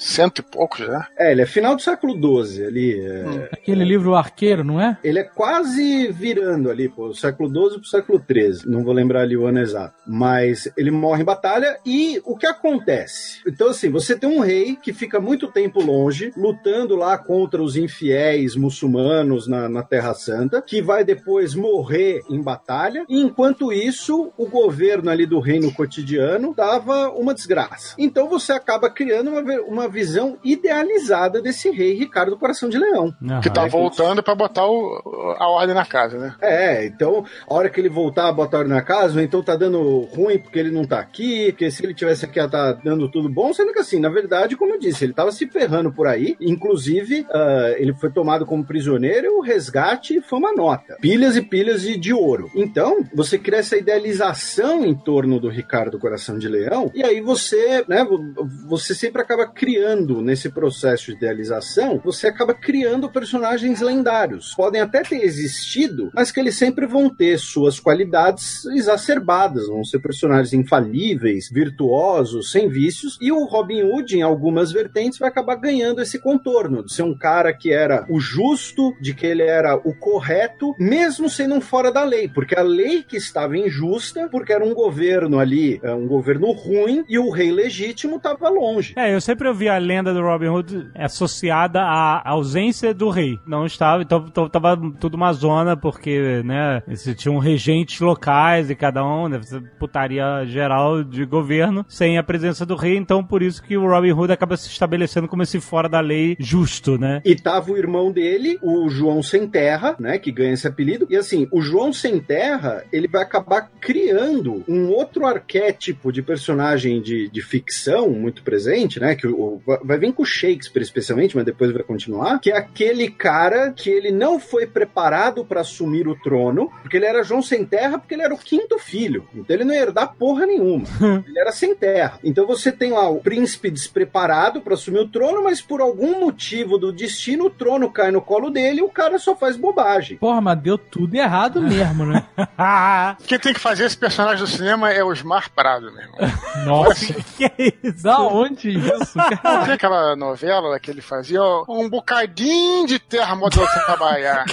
cento e pouco já. É, ele é final do século XII ali. é, Hum. Aquele livro Arqueiro, não é? Ele é quase virando ali, pô, século XII pro século XIII. Não vou lembrar ali o ano exato. Mas ele morre em batalha e o que acontece? Então, assim, você tem um rei que fica muito tempo longe, lutando lá contra os infiéis muçulmanos na, na Terra Santa, que vai depois morrer em batalha. E enquanto isso, o governo ali do reino cotidiano dava uma desgraça. Então você acaba criando uma, uma visão idealizada desse rei Ricardo Coração de Leão. Aham. Que tá é voltando pra botar o- a ordem na casa, né? É, então, a hora que ele voltar a botar ordem na casa, ou então tá dando ruim porque ele não tá aqui, porque se ele tivesse aqui ia tá dando tudo bom, sendo que assim, na verdade, como eu disse, ele tava se ferrando por aí, inclusive, ah, ele foi tomado como prisioneiro e o resgate foi uma nota. Pilhas e pilhas de, de ouro. Então, você cria essa idealização em torno do Ricardo Coração de Leão, e aí você, né, vo- você sempre acaba criando nesse processo de idealização, você acaba criando personagens lendários. Podem até ter existido, mas que eles sempre vão ter suas qualidades exacerbadas, vão ser personagens infalíveis, virtuosos, sem vícios, e o Robin Hood, em algumas vertentes, vai acabar ganhando esse contorno de ser um cara que era o justo, de que ele era o correto, mesmo sendo um fora da lei, porque a lei que estava injusta, porque era um governo ali, é, um governo ruim, e o rei legítimo estava longe. É, eu sempre ouvi a lenda do Robin Hood associada à ausência do rei. Não estava, então, então tava tudo uma zona, porque, né, tinham regentes locais e cada um, né, putaria geral de governo, sem a presença do rei, então por isso que o Robin Hood acaba se estabelecendo como esse fora da lei justo, né? E tava o irmão dele, o João Sem Terra, né, que ganha esse apelido. E assim, o João Sem Terra, ele vai acabar criando um outro arquétipo de personagem de, de ficção muito presente, né, que o- vai vir com o Shakespeare especialmente, mas depois vai continuar, que é aquele cara que ele não foi preparado para assumir o trono, porque ele era João Sem Terra, porque ele era o quinto filho. Então ele não ia herdar porra nenhuma. ele era sem terra. Então você tem lá o príncipe despreparado para assumir o trono, mas por algum motivo do destino o trono cai no colo dele e o cara só faz bobagem. Porra, mas deu tudo errado mesmo, né? Quem tem que fazer esse personagem do cinema é o Osmar Prado, meu irmão. Nossa. que é isso? Da onde isso? Não tem aquela novela que ele fazia? ó, Um bocadinho de terra modelo sem trabalhar.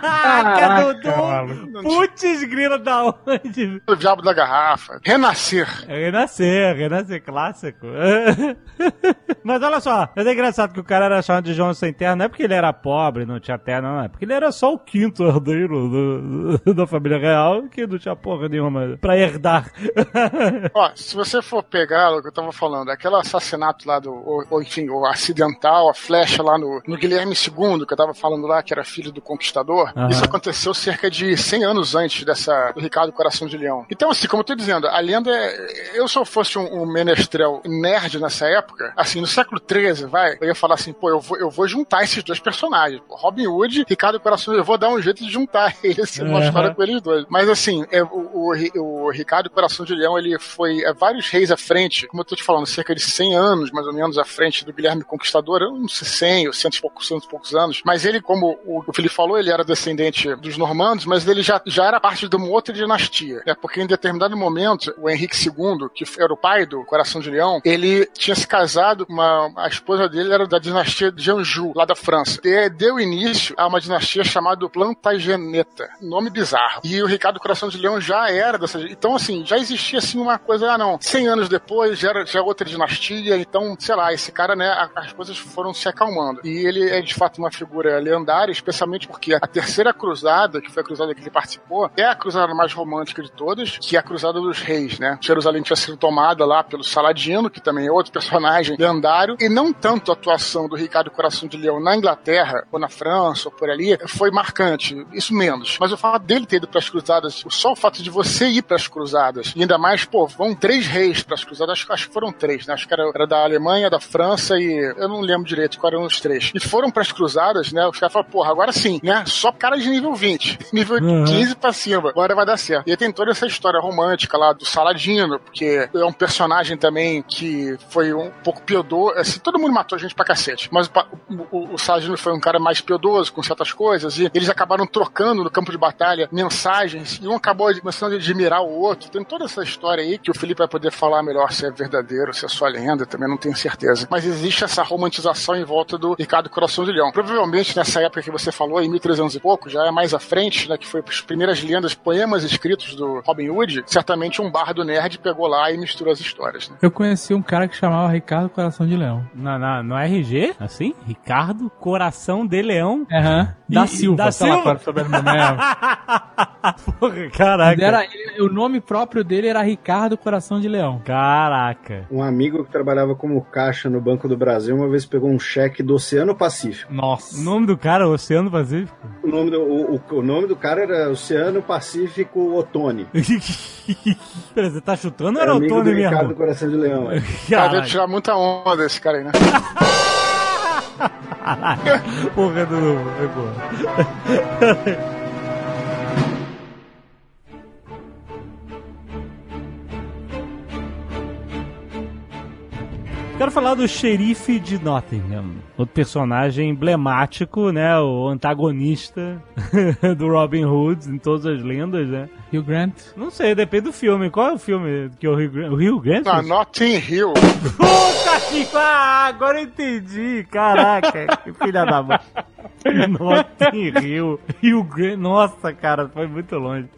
Caraca, Dudu! Putz, grila da onde? O diabo da garrafa. Renascer. É Renascer, Renascer clássico. Mas olha só, mas é engraçado que o cara era chamado de João Sem Terra, não é porque ele era pobre, não tinha terra, não, é porque ele era só o quinto herdeiro do- do- da família real, que não tinha porra nenhuma pra herdar. Ó, se você for pegar o que eu tava falando, aquele assassinato lá do, ou, ou, enfim, o acidental, a flecha lá no, no Guilherme II, que eu tava falando lá, que era filho do conquistador, Aham. isso aconteceu cerca de 100 anos antes dessa, do Ricardo Coração de Leão. Então, assim, como eu tô dizendo, a lenda é, eu se eu fosse um, um menestrel nerd nessa época, assim, no século XIII, vai, eu ia falar assim, pô, eu vou, eu vou juntar esses dois personagens, Robin Hood, Ricardo Coração de Leão, eu vou dar um jeito de juntar eles, uma Aham. história com eles dois. Mas, assim, é, o, o, o Ricardo Coração de Leão, ele foi é, vários reis à frente, como eu tô te falando, cerca de 100 anos, mais ou menos, à frente do Guilherme Conquistador, eu não sei 100 ou 100 e poucos, 100 e poucos anos, mas ele, como o, Felipe falou, ele era descendente dos normandos, mas ele já, já era parte de uma outra dinastia, né? porque em determinado momento, o Henrique II, que era o pai do Coração de Leão, ele tinha se casado, uma, a esposa dele era da dinastia de Anjou, lá da França. E deu início a uma dinastia chamada Plantageneta, nome bizarro. E o Ricardo Coração de Leão já era dessa. Então, assim, já existia assim uma coisa, ah, não, 100 anos depois já era já outra dinastia, então, sei lá, esse cara, né, as coisas foram se acalmando. E ele é de fato uma figura lendária, especialmente porque a terceira cruzada, que foi a cruzada que ele participou, é a cruzada mais romântica de todas, que é a cruzada dos reis, né? Jerusalém tinha sido tomada lá pelo Saladino, que também é outro personagem lendário, e não tanto a atuação do Ricardo Coração de Leão na Inglaterra, ou na França, ou por ali, foi marcante. Isso menos. Mas o fato dele ter ido para as cruzadas, só o fato de você ir para as cruzadas, e ainda mais, pô, vão três reis para as cruzadas, acho, acho que foram três, né? Acho que era, era da Alemanha, da França e eu não lembro direito qual eram os três. E foram para as cruzadas, né? Os caras falaram, porra, agora sim, né? Só cara de nível 20, nível Uhum. 15 pra cima, agora vai dar certo. E aí tem toda essa história romântica lá do Saladino, porque é um personagem também que foi um pouco piedoso, assim, todo mundo matou gente pra cacete, mas o, o- o Saladino foi um cara mais piedoso com certas coisas, e eles acabaram trocando no campo de batalha mensagens, e um acabou começando a admirar o outro. Tem toda essa história aí que o Felipe vai poder falar melhor se é verdadeiro, se é só lenda, também não tenho certeza. Mas existe essa romantização em volta do Ricardo Coração de Leão. Provavelmente nessa época que você falou, em 1300 e pouco, já é mais à frente, né, que foi as primeiras lendas, poemas escritos do Robin Hood, certamente um bardo nerd pegou lá e misturou as histórias. Né? Eu conheci um cara que chamava Ricardo Coração de Leão. Na, na, no RG? Assim? Ricardo Coração de Leão. Aham. Da E- Silva. da lá Silva? Porra, caraca. Era, ele- o nome próprio dele era Ricardo Coração de Leão. Caraca. Um amigo que trabalhava como caixa no Banco do Brasil uma vez pegou um cheque do Oceano Pacífico. Nossa. O nome do cara é Oceano Pacífico? O nome do, o, o- o nome do cara era Oceano Pacífico Otone. Pera, você tá chutando ou era Era o amigo Tony do Ricardo mesmo? Coração de Leão. é. Cara, deve tirar muita onda esse cara aí, né? Porra do novo. Quero falar do xerife de Nottingham, outro personagem emblemático, né? O antagonista do Robin Hood em todas as lendas, né? Hugh Grant. Não sei, depende do filme. Qual é o filme que o Rio Grande? O Rio Grande? Ah, Notting Hill. Puta que ah, agora eu entendi. Caraca, que filha da mãe. Notting Rio. Rio Grande. Nossa, cara, foi muito longe.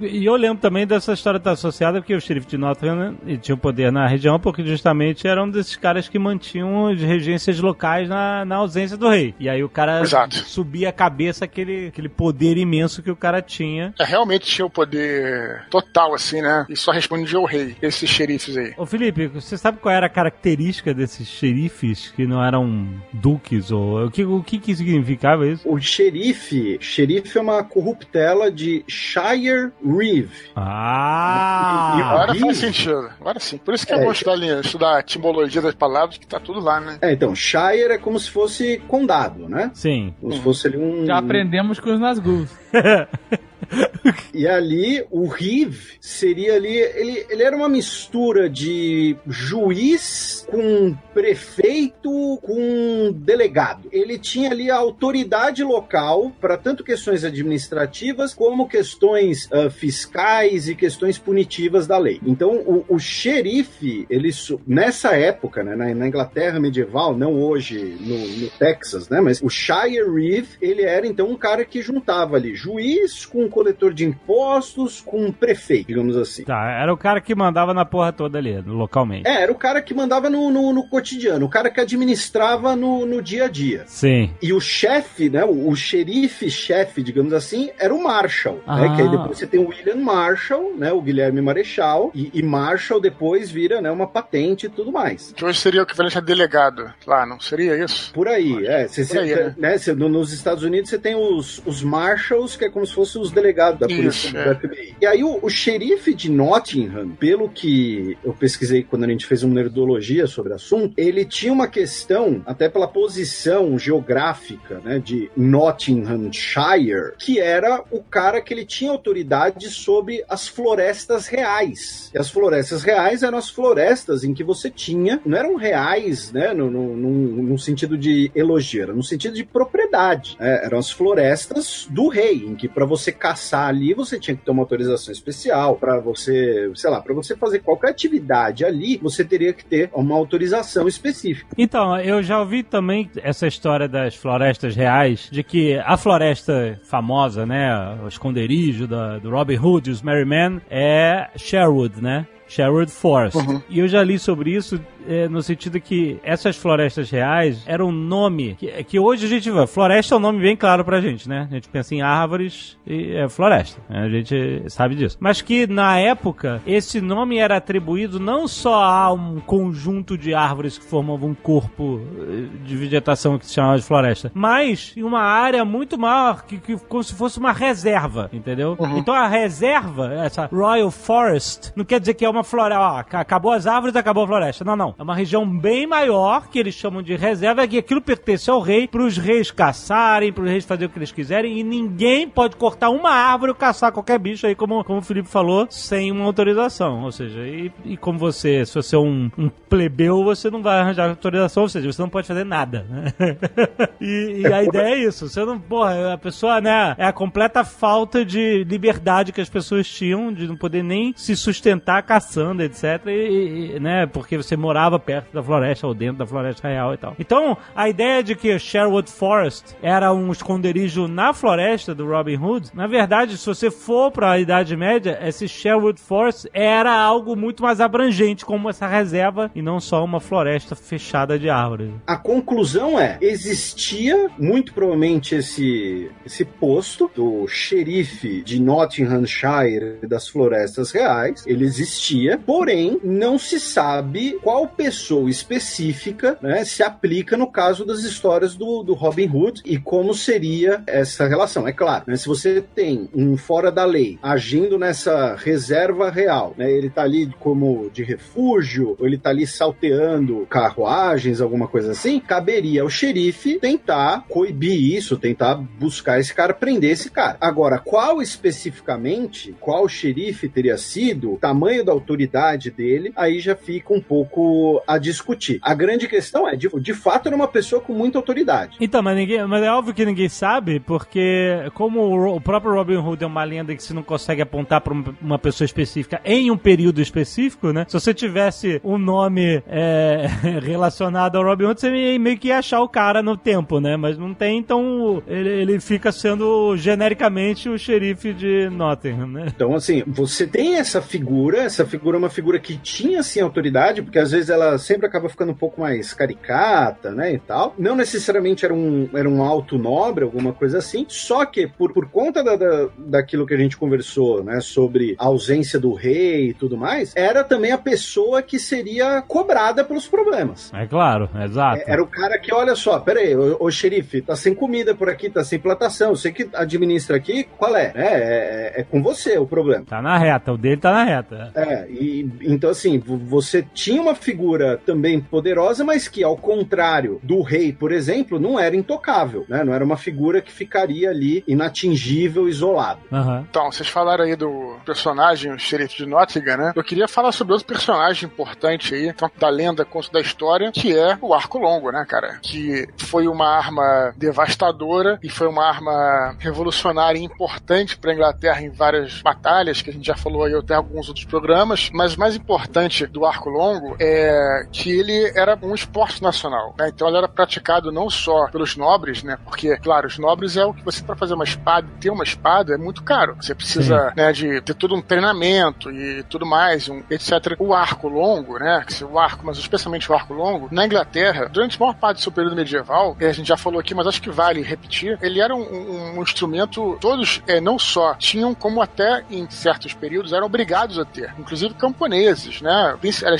e eu lembro também dessa história estar associada porque o xerife de Nottingham né, ele tinha poder na região porque justamente era um desses caras que mantinham as regências locais na, na ausência do rei. E aí o cara Exato. subia a cabeça aquele, aquele poder imenso que o cara tinha. É, realmente tinha o poder total, assim, né? E só respondia o rei, esses xerifes aí. Ô Felipe, você sabe qual era a característica desses xerifes que não eram duques? Ou o que, o que, que significava isso? O xerife, xerife é uma corruptela de Shire Reeve. Ah! E- e- Agora faz sentido. Agora sim. Por isso que é, É. bom estudar, estudar a etimologia das palavras, que tá tudo lá, né? É, então, Shire é como se fosse condado, né? Sim. Como se fosse ali um. Já aprendemos com os Nazgûl. E ali, o Reeve seria ali. Ele, ele era uma mistura de juiz com prefeito, com delegado. Ele tinha ali a autoridade local para tanto questões administrativas como questões uh, fiscais e questões punitivas da lei. Então, o, o xerife, ele nessa época, né, na, na, Inglaterra medieval, não hoje no, no, Texas, né, mas o Shire Reeve, ele era então um cara que juntava ali juiz com coletor de impostos com prefeito, digamos assim. Tá, era o cara que mandava na porra toda ali, localmente. É, era o cara que mandava no, no, no cotidiano, o cara que administrava no, no dia a dia. Sim. E o chefe, né, o, o xerife-chefe, digamos assim, era o Marshall, ah. né, que aí depois você tem o William Marshall, né, o Guilherme Marechal, e, e Marshall depois vira, né, uma patente e tudo mais. Que hoje seria o equivalente a delegado lá, não seria isso? Por aí, é. Cê, Por aí, né? né cê, no, nos Estados Unidos você tem os, os Marshalls, que é como se fossem os delegados da polícia isso, do é. FBI. E aí o, o xerife de Nottingham, pelo que eu pesquisei quando a gente fez uma nerdologia sobre o assunto, ele tinha uma questão, até pela posição geográfica, né, de Nottinghamshire, que era o cara que ele tinha autoridade sobre as florestas reais. E as florestas reais eram as florestas em que você tinha, não eram reais, né, no, no, no, no sentido de elogio, era no sentido de propriedade. Né? Eram as florestas do rei, em que para você caçar ali você tinha que ter uma autorização especial, para você, sei lá, para você fazer qualquer atividade ali, você teria que ter uma autorização específica. Então, eu já ouvi também essa história das florestas reais, de que a floresta famosa, né, o esconderijo da, do Robin Hood os Merry Men é Sherwood, né? Sherwood Forest. Uhum. E eu já li sobre isso é, no sentido que essas florestas reais eram um nome que, que, hoje a gente vê. Floresta é um nome bem claro pra gente, né? A gente pensa em árvores e é floresta. Né? A gente sabe disso. Mas que na época esse nome era atribuído não só a um conjunto de árvores que formavam um corpo eh, de vegetação que se chamava de floresta, mas em uma área muito maior, que, que como se fosse uma reserva, entendeu? Uhum. Então a reserva, essa Royal Forest, não quer dizer que é uma floresta. Ó, acabou as árvores, acabou a floresta. Não, não. É uma região bem maior que eles chamam de reserva, que aquilo pertence ao rei, para os reis caçarem, para os reis fazerem o que eles quiserem, e ninguém pode cortar uma árvore ou caçar qualquer bicho aí, como, como o Felipe falou, sem uma autorização. Ou seja, e, e como você, se você é um, um, plebeu, você não vai arranjar autorização, ou seja, você não pode fazer nada. Né? e, e a ideia é isso. Você não, porra, a pessoa, né, é a completa falta de liberdade que as pessoas tinham, de não poder nem se sustentar caçando, etc. E, e né, porque você morava perto da floresta ou dentro da floresta real e tal. Então, a ideia de que Sherwood Forest era um esconderijo na floresta do Robin Hood, na verdade, se você for para a Idade Média, esse Sherwood Forest era algo muito mais abrangente, como essa reserva e não só uma floresta fechada de árvores. A conclusão é: existia muito provavelmente esse, esse posto do xerife de Nottinghamshire das florestas reais, ele existia, porém não se sabe qual pessoa específica né, se aplica no caso das histórias do, do Robin Hood e como seria essa relação. É claro, né, se você tem um fora da lei agindo nessa reserva real, né, ele está ali como de refúgio, ou ele está ali salteando carruagens, alguma coisa assim, caberia ao xerife tentar coibir isso, tentar buscar esse cara, prender esse cara. Agora, qual especificamente, qual xerife teria sido, tamanho da autoridade dele, aí já fica um pouco a discutir. A grande questão é, de, de fato, era uma pessoa com muita autoridade. Então, mas, ninguém, mas é óbvio que ninguém sabe, porque como o, o próprio Robin Hood é uma lenda que você não consegue apontar para uma pessoa específica em um período específico, né? Se você tivesse um nome é, relacionado ao Robin Hood, você meio que ia achar o cara no tempo, né? Mas não tem, então ele, ele fica sendo genericamente o xerife de Nottingham, né? Então, assim, você tem essa figura, essa figura é uma figura que tinha, sim, autoridade, porque às vezes ela sempre acaba ficando um pouco mais caricata, né, e tal. Não necessariamente era um, era um alto nobre, alguma coisa assim, só que por, por conta da, da, daquilo que a gente conversou, né, sobre a ausência do rei e tudo mais, era também a pessoa que seria cobrada pelos problemas. É claro, exato. É, era o cara que, olha só, peraí, ô, ô xerife, tá sem comida por aqui, tá sem plantação, você que administra aqui, qual é? É, é, é com você o problema. Tá na reta, o dele tá na reta. É, É, e então assim, vo- você tinha uma figura também poderosa, mas que ao contrário do rei, por exemplo, não era intocável, né? Não era uma figura que ficaria ali inatingível, isolado. Aham. Então, vocês falaram aí do personagem, o xerife de Nottingham, né? Eu queria falar sobre outro personagem importante aí, tanto da lenda quanto da história, que é o arco longo, né, cara? Que foi uma arma devastadora e foi uma arma revolucionária e importante para Inglaterra em várias batalhas, que a gente já falou aí até alguns outros programas, mas o mais importante do arco longo é que ele era um esporte nacional, né? Então ele era praticado não só pelos nobres, né? Porque, claro, os nobres é o que você para fazer uma espada, ter uma espada é muito caro. Você precisa, né, de ter todo um treinamento e tudo mais, um, etc. O arco longo, né? O arco, mas especialmente o arco longo, na Inglaterra, durante a maior parte do seu período medieval, que a gente já falou aqui, mas acho que vale repetir, ele era um, um- um instrumento, todos é, não só tinham, como até em certos períodos eram obrigados a ter, inclusive camponeses, né?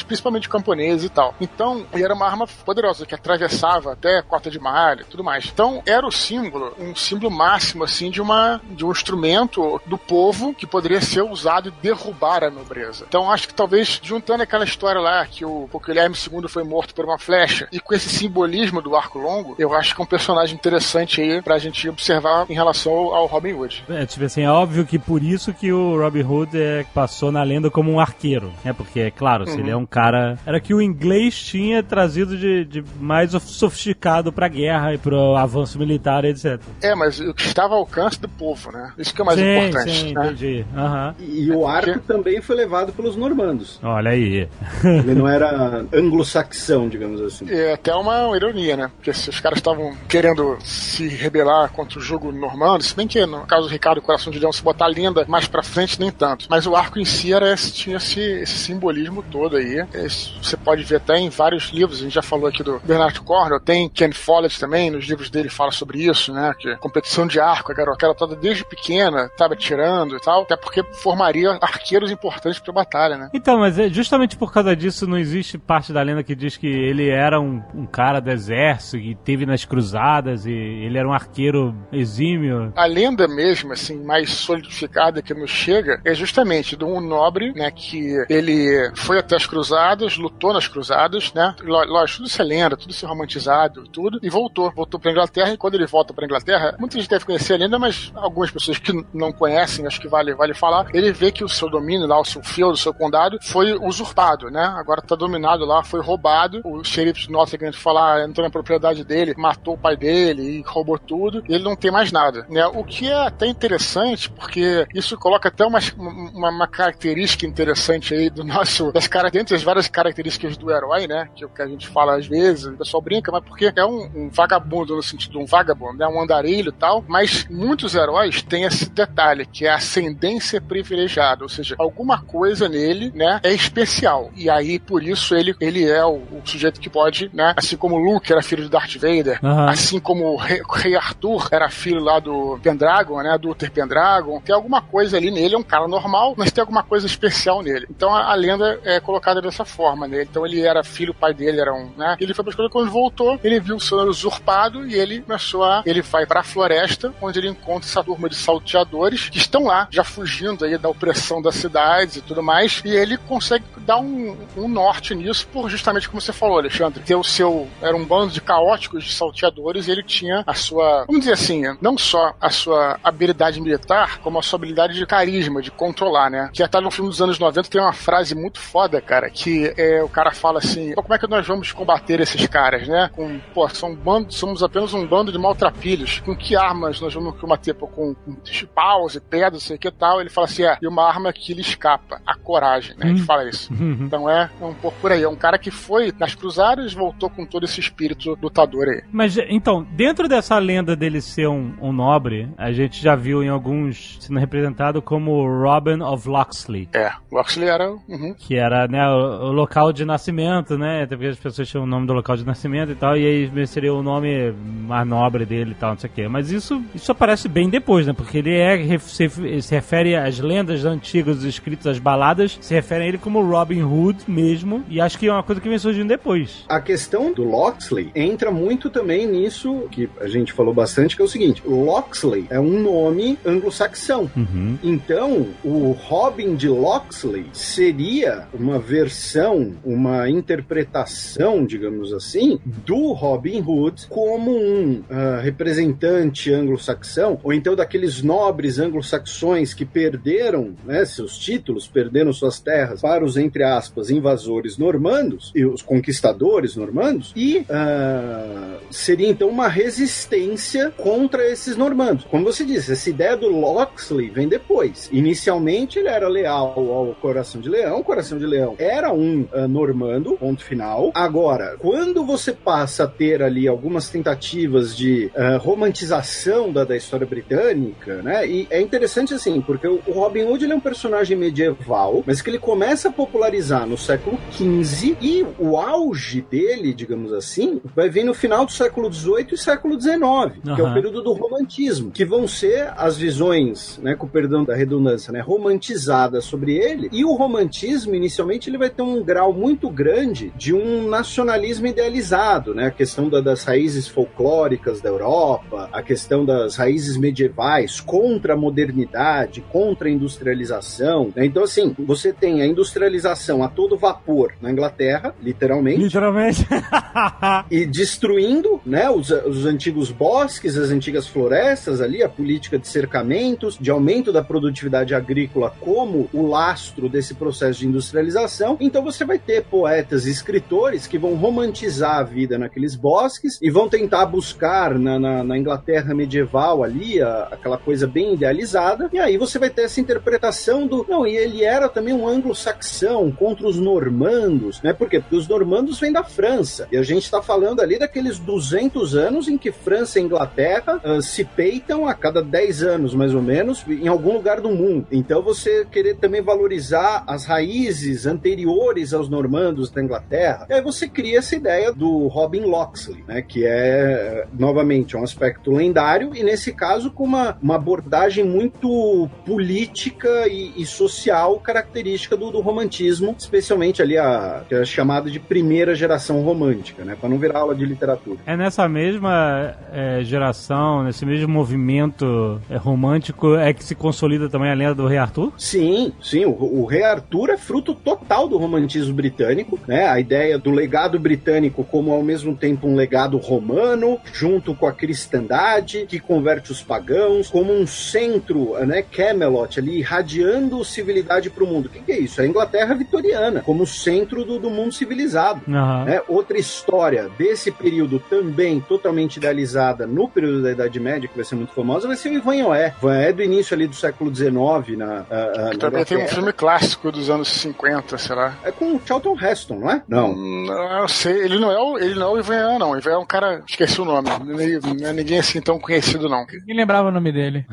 Principalmente camponeses e tal. Então, era uma arma poderosa que atravessava até cota de malha e tudo mais. Então, era o símbolo, um símbolo máximo, assim, de, uma, de um instrumento do povo que poderia ser usado e derrubar a nobreza. Então, acho que talvez, juntando aquela história lá que o, Guilherme II foi morto por uma flecha e com esse simbolismo do arco longo, eu acho que é um personagem interessante aí pra gente observar em relação ao Robin Hood. É, tipo assim, é óbvio que por isso que o Robin Hood é, passou na lenda como um arqueiro, né? Porque, é claro, se ele é um cara... Era que o inglês tinha trazido de, de mais of- sofisticado pra guerra e pro avanço militar, etc. É, mas o que estava ao alcance do povo, né? Isso que é o mais sim, importante. sim, né? entendi. Aham. E, e o arco porque- também foi levado pelos normandos. Olha aí. Ele não era anglo-saxão, digamos assim. É até uma ironia, né? Porque se os caras estavam querendo se rebelar contra o jogo normando, se bem que no caso do Ricardo Coração de Leão, se botar a lenda mais pra frente, nem tanto. Mas o arco em si era esse, tinha esse, esse simbolismo todo aí. Esse- você pode ver até em vários livros, a gente já falou aqui do Bernard Cornwell, tem Ken Follett também, nos livros dele fala sobre isso, né? Que competição de arco, a garota toda desde pequena, tava tirando e tal, até porque formaria arqueiros importantes pra batalha, né? Então, mas é justamente por causa disso não existe parte da lenda que diz que ele era um, um cara do exército e teve nas cruzadas e ele era um arqueiro exímio. A lenda mesmo, assim, mais solidificada que nos chega é justamente de um nobre, né, que ele foi até as cruzadas, lutou nas cruzadas, né, Ló- lógico, tudo isso é lenda, tudo isso é romantizado, tudo, e voltou, voltou pra Inglaterra, e quando ele volta pra Inglaterra, muita gente deve conhecer a lenda, mas algumas pessoas que não conhecem, acho que vale, vale falar, ele vê que o seu domínio lá, o seu feudo, o seu condado, foi usurpado, né, agora tá dominado lá, foi roubado, o xerife de Nottingham falar, entrou na propriedade dele, matou o pai dele e roubou tudo, e ele não tem mais nada, né, o que é até interessante, porque isso coloca até uma, uma, uma característica interessante aí do nosso, das cara, dentre as várias características do herói, né, que é o que a gente fala às vezes, o pessoal brinca, mas porque é um, um vagabundo no sentido de um vagabundo, né, um andarilho e tal, mas muitos heróis têm esse detalhe, que é a ascendência privilegiada, ou seja, alguma coisa nele, né, é especial, e aí por isso ele, ele é o, o sujeito que pode, né, assim como Luke era filho de Darth Vader, Aham. assim como o rei, o rei Arthur era filho lá do Pendragon, né, do Uther Pendragon, tem alguma coisa ali nele, é um cara normal, mas tem alguma coisa especial nele. Então a, a lenda é colocada dessa forma nele. Então ele era filho, o pai dele era um, né, ele foi pra escola, quando voltou, ele viu o sonho usurpado e ele começou a, ele vai pra floresta, onde ele encontra essa turma de salteadores que estão lá, já fugindo aí da opressão das cidades e tudo mais, e ele consegue dar um, um norte nisso, por justamente como você falou, Alexandre, ter o seu, era um bando de caóticos de salteadores e ele tinha a sua, vamos dizer assim, não só a sua habilidade militar, como a sua habilidade de carisma, de controlar, né? Que até no filme dos anos 90 tem uma frase muito foda, cara, que é, o cara fala assim, "Pô, como é que nós vamos combater esses caras, né? Com, pô, são um bando, somos apenas um bando de maltrapilhos. Com que armas nós vamos combater? Pô, com, com paus e pedras, sei o que tal. Ele fala assim, é, e uma arma que lhe escapa, a coragem, né? A gente fala isso. Então é um pouco por aí. É um cara que foi nas cruzadas, voltou com todo esse espírito lutador aí. Mas, então, dentro dessa lenda dele ser um, um nobre, a gente já viu em alguns sendo representado como Robin of Locksley. É, o Oxley era. Uhum. Que era, né, o, o local de nascimento, né? Até porque as pessoas tinham o nome do local de nascimento e tal, e aí seria o nome mais nobre dele e tal, não sei o quê. Mas isso, isso aparece bem depois, né? Porque ele é, se, se refere às lendas antigas, os escritos, as baladas, se referem a ele como Robin Hood mesmo, e acho que é uma coisa que vem surgindo depois. A questão do Loxley entra muito também nisso que a gente falou bastante, que é o seguinte: Loxley é um nome anglo-saxão. Uhum. Então, o Robin de Loxley Seria uma versão, uma interpretação, digamos assim, do Robin Hood como um ah, representante anglo-saxão, ou então daqueles nobres anglo-saxões que perderam né, seus títulos, perderam suas terras para os, entre aspas, invasores normandos e os conquistadores normandos, e ah, seria então uma resistência contra esses normandos. Como você disse, essa ideia do Locksley vem depois. Inicialmente ele era leal ao Coração de Leão, Coração de Leão era um ah, normando, ponto final. Agora, quando você passa a ter ali algumas tentativas de ah, romantização da, da história britânica, né? E é interessante assim, porque o o Robin Hood ele é um personagem medieval, mas que ele começa a popularizar no século XV e o auge dele, digamos assim, vai vir no final do século XVIII e século XIX, que é o período do romantismo, que vão ser as visões, né, com o perdão da redundância, né, romantizadas sobre ele. E o romantismo, inicialmente, ele vai ter um grau muito grande de um nacionalismo idealizado, né, a questão da- das raízes folclóricas da Europa, a questão das raízes medievais contra a modernidade, contra a industrialização. né? Então, assim, você tem a industrialização a todo vapor na Inglaterra, literalmente, Literalmente. e destruindo né, os, os antigos bosques, as antigas florestas ali, a política de cercamentos, de aumento da produtividade agrícola como o lastro desse processo de industrialização. Então você vai ter poetas e escritores que vão romantizar a vida naqueles bosques e vão tentar buscar na, na- na Inglaterra medieval ali a- aquela coisa bem idealizada. E aí você vai ter essa interpretação do. Não, e ele era também um anglo-saxão contra os normandos, né? Por quê? Porque os normandos vêm da França. E a gente está falando ali daqueles 200 anos em que França e Inglaterra ah, se peitam a cada 10 anos, mais ou menos, em algum lugar do mundo. Então você querer também valorizar as raízes anteriores aos normandos da Inglaterra, e aí você cria essa ideia do Robin Locksley, né? Que é, novamente, um aspecto lendário e, nesse caso, com uma, uma abordagem muito política e, e social característica do, do romantismo, especialmente ali a, que é chamada de primeira geração romântica, né? Para não virar aula de literatura. É nessa mesma é, geração, nesse mesmo movimento é, romântico, é que se consolida também a lenda do Rei Arthur? Sim, sim, o, o Rei Arthur é fruto total do romantismo britânico, né? A ideia do legado britânico como ao mesmo tempo um legado romano, junto com a cristandade, que converte os pagãos, como um centro, né? Camelot ali, irradiando civilidade para o mundo. O que, que é isso? É a Inglaterra vitoriana, como centro do, do mundo civilizado. Aham. né? Outra história desse período também totalmente idealizada no período da Idade Média, que vai ser muito famosa, vai ser o Ivanhoé. Ivanhoé do início ali do século XIX na, ah, na Também tem um filme clássico dos anos 50, sei lá. É com o Charlton Heston, não é? Não. Não, eu sei, ele não é o, ele não é o Ivan, não. O Ivan é um cara, esqueci o nome. Não é ninguém assim tão conhecido, não. Ninguém lembrava o nome dele.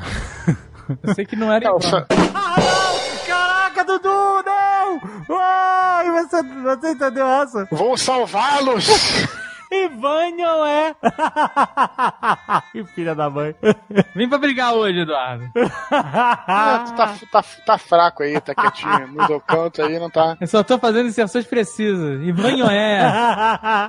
Eu sei que não era Não, igual. só- Ah, não! Caraca, Dudu, não! Ai, você, você entendeu essa? Vou salvá-los! Ivânio é. que filha da mãe. Vem pra brigar hoje, Eduardo. Ah, tu tá, tá, tá fraco aí, tá quietinho. Mudou canto aí, não tá. Eu só tô fazendo inserções precisas. Ivan Yoé.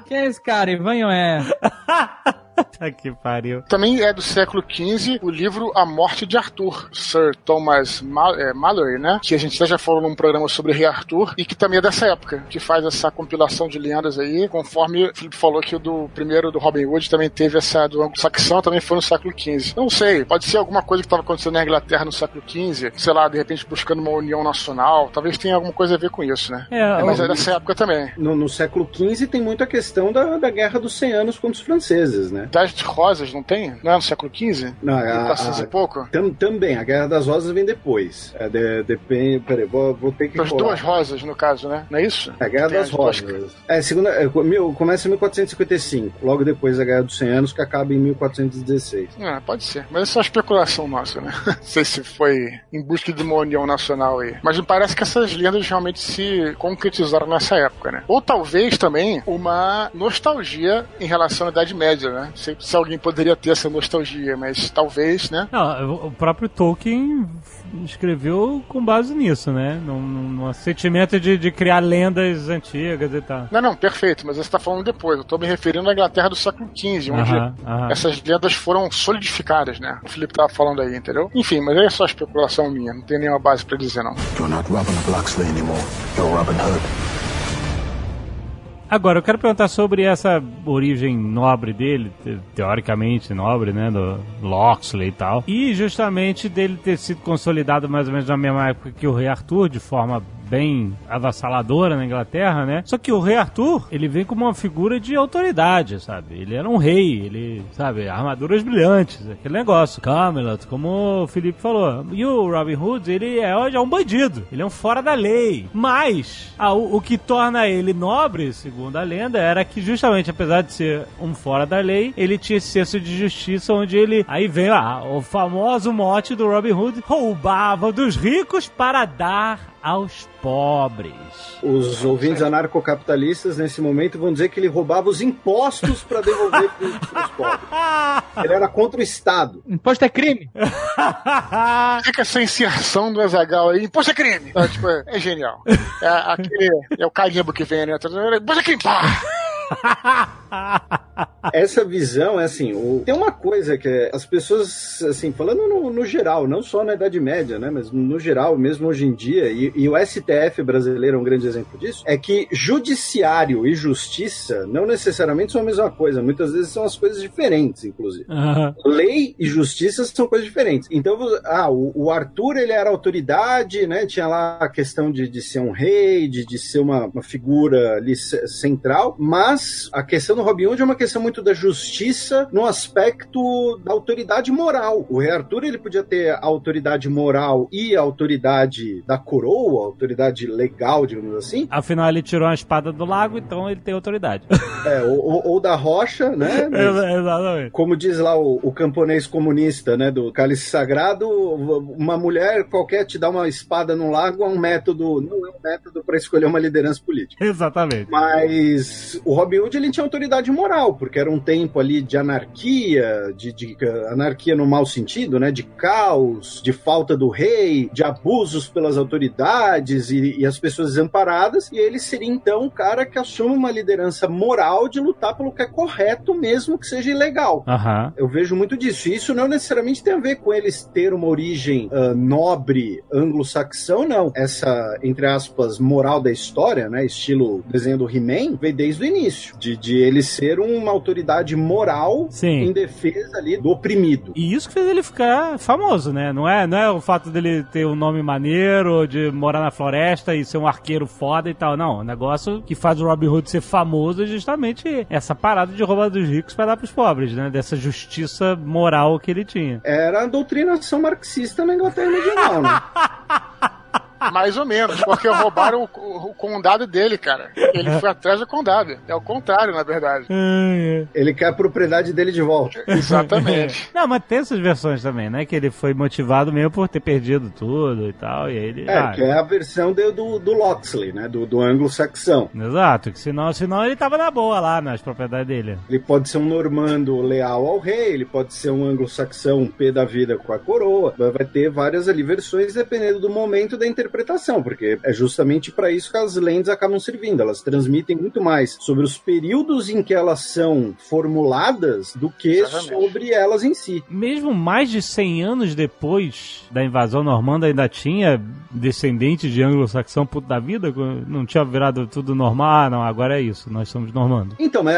Quem é esse cara? Ivan Yoé. tá que pariu. Também é do século XV o livro A Morte de Arthur, Sir Thomas Ma é, Mallory, né? Que a gente até já falou num programa sobre Rei Arthur e que também é dessa época, que faz essa compilação de lendas aí, conforme o Felipe falou que o do primeiro do Robin Hood também teve essa do anglo-saxão, também foi no século XV. Não sei, pode ser alguma coisa que estava acontecendo na Inglaterra no século XV, sei lá, de repente buscando uma união nacional, talvez tenha alguma coisa a ver com isso, né? É, Mas o- é dessa época também. No, no século XV tem muita questão da, da Guerra dos 100 Anos contra os franceses, né? Das Rosas, não tem? Não é no século XV? Não, a- 1400 a- e pouco? Tam- também, a Guerra das Rosas vem depois. É, de- depende. Peraí, vou, vou ter que. As duas rosas, no caso, né? Não é isso? É, a Guerra das as duas- Rosas. É, segunda, é, mil- começa em 1455, logo depois da Guerra dos 100 Anos, que acaba em 1416. É, pode ser. Mas isso é uma especulação nossa, né? Não sei se foi em busca de uma união nacional aí. Mas me parece que essas lendas realmente se concretizaram nessa época, né? Ou talvez também uma nostalgia em relação à Idade Média, né? Sei se alguém poderia ter essa nostalgia, mas talvez, né? Não, o próprio Tolkien escreveu com base nisso, né? Num, num sentimento de, de criar lendas antigas e tal. Não, não, perfeito, mas você tá falando depois. Eu tô me referindo à Inglaterra do século XV, onde Aham, aham. essas lendas foram solidificadas, né? O Felipe tava falando aí, entendeu? Enfim, mas aí é só especulação minha, não tem nenhuma base pra dizer, não. You're not Robin of Locksley anymore. You're Robin Hood. Agora, eu quero perguntar sobre essa origem nobre dele, te- teoricamente nobre, né, do Loxley e tal, e justamente dele ter sido consolidado mais ou menos na mesma época que o Rei Arthur, de forma bem avassaladora na Inglaterra, né? Só que o Rei Arthur, ele vem como uma figura de autoridade, sabe? Ele era um rei, ele, sabe, armaduras brilhantes, aquele negócio. Camelot, como o Felipe falou. E o Robin Hood, ele é um bandido, ele é um fora da lei. Mas, ah, o, o que torna ele nobre, segundo a lenda, era que justamente, apesar de ser um fora da lei, ele tinha esse senso de justiça onde ele, aí vem lá, o famoso mote do Robin Hood, roubava dos ricos para dar aos pobres. Os ouvintes anarcocapitalistas nesse momento vão dizer que ele roubava os impostos para devolver para os pobres. Ele era contra o Estado. Imposto é crime. Fica essa inserção do Azagal aí, imposto é crime! É, tipo, é, é genial. É aquele. É o carimbo que vem, né? Imposto é crime! Pá! Essa visão é assim, o- tem uma coisa que é, as pessoas, assim, falando no, no geral, não só na Idade Média, né, mas no geral, mesmo hoje em dia, e, e o STF brasileiro é um grande exemplo disso, é que judiciário e justiça não necessariamente são a mesma coisa, muitas vezes são as coisas diferentes, inclusive. Aham. Lei e justiça são coisas diferentes. Então, ah, o, o Arthur ele era autoridade, né? Tinha lá a questão de, de ser um rei, de, de ser uma, uma figura ali ce- central, mas a questão do Robin Hood é uma questão muito da justiça no aspecto da autoridade moral. O rei Arthur ele podia ter a autoridade moral e a autoridade da coroa, a autoridade legal, digamos assim, Afinal, ele tirou a espada do lago, então ele tem autoridade. é, ou, ou- ou da rocha, né? Mas- Exatamente. como diz lá o, o camponês comunista, né, do cálice sagrado, uma mulher qualquer te dá uma espada no lago é um método, não é um método para escolher uma liderança política. Exatamente. Mas o Robin Hood ele tinha autoridade moral, porque era um tempo ali de anarquia, de, de anarquia no mau sentido, né, de caos, de falta do rei, de abusos pelas autoridades e, e as pessoas desamparadas. E ele seria então o cara que assume uma liderança moral de lutar pelo que é correto, mesmo que seja ilegal. Aham. Eu vejo muito disso. E isso não necessariamente tem a ver com eles ter uma origem ah, nobre anglo-saxão, não. Essa, entre aspas, moral da história, né? Estilo desenho do He-Man, veio desde o início. De, de ele ser uma autoridade moral Sim. em defesa ali do oprimido. E isso que fez ele ficar famoso, né? Não é, não é o fato dele ter um nome maneiro, de morar na floresta e ser um arqueiro foda e tal. Não, o negócio que faz o Robin Hood ser famoso é justamente essa parada de roubar dos ricos para dar pros pobres, né? Dessa justiça moral que ele tinha. Era a doutrinação marxista na Inglaterra medieval, né? Mais ou menos, porque roubaram o, o- o condado dele, cara. Ele foi atrás do condado. É o contrário, na verdade. Ele quer a propriedade dele de volta. Exatamente. Não, mas tem essas versões também, né? Que ele foi motivado mesmo por ter perdido tudo e tal. E aí ele. É, ah, que é a versão do, do, do Loxley, né? Do, do anglo-saxão. Exato, que senão, senão ele tava na boa lá nas propriedades dele. Ele pode ser um normando leal ao rei, ele pode ser um anglo-saxão um pé da vida com a coroa. Vai ter várias ali versões dependendo do momento da interpretação, porque é justamente para isso que as lentes acabam servindo. Elas transmitem muito mais sobre os períodos em que elas são formuladas do que Exatamente. sobre elas em si. Mesmo mais de 100 anos depois da invasão normanda, ainda tinha descendente de anglo-saxão puto da vida? Não tinha virado tudo normal? Ah, não, agora é isso, nós somos normandos. Então, mas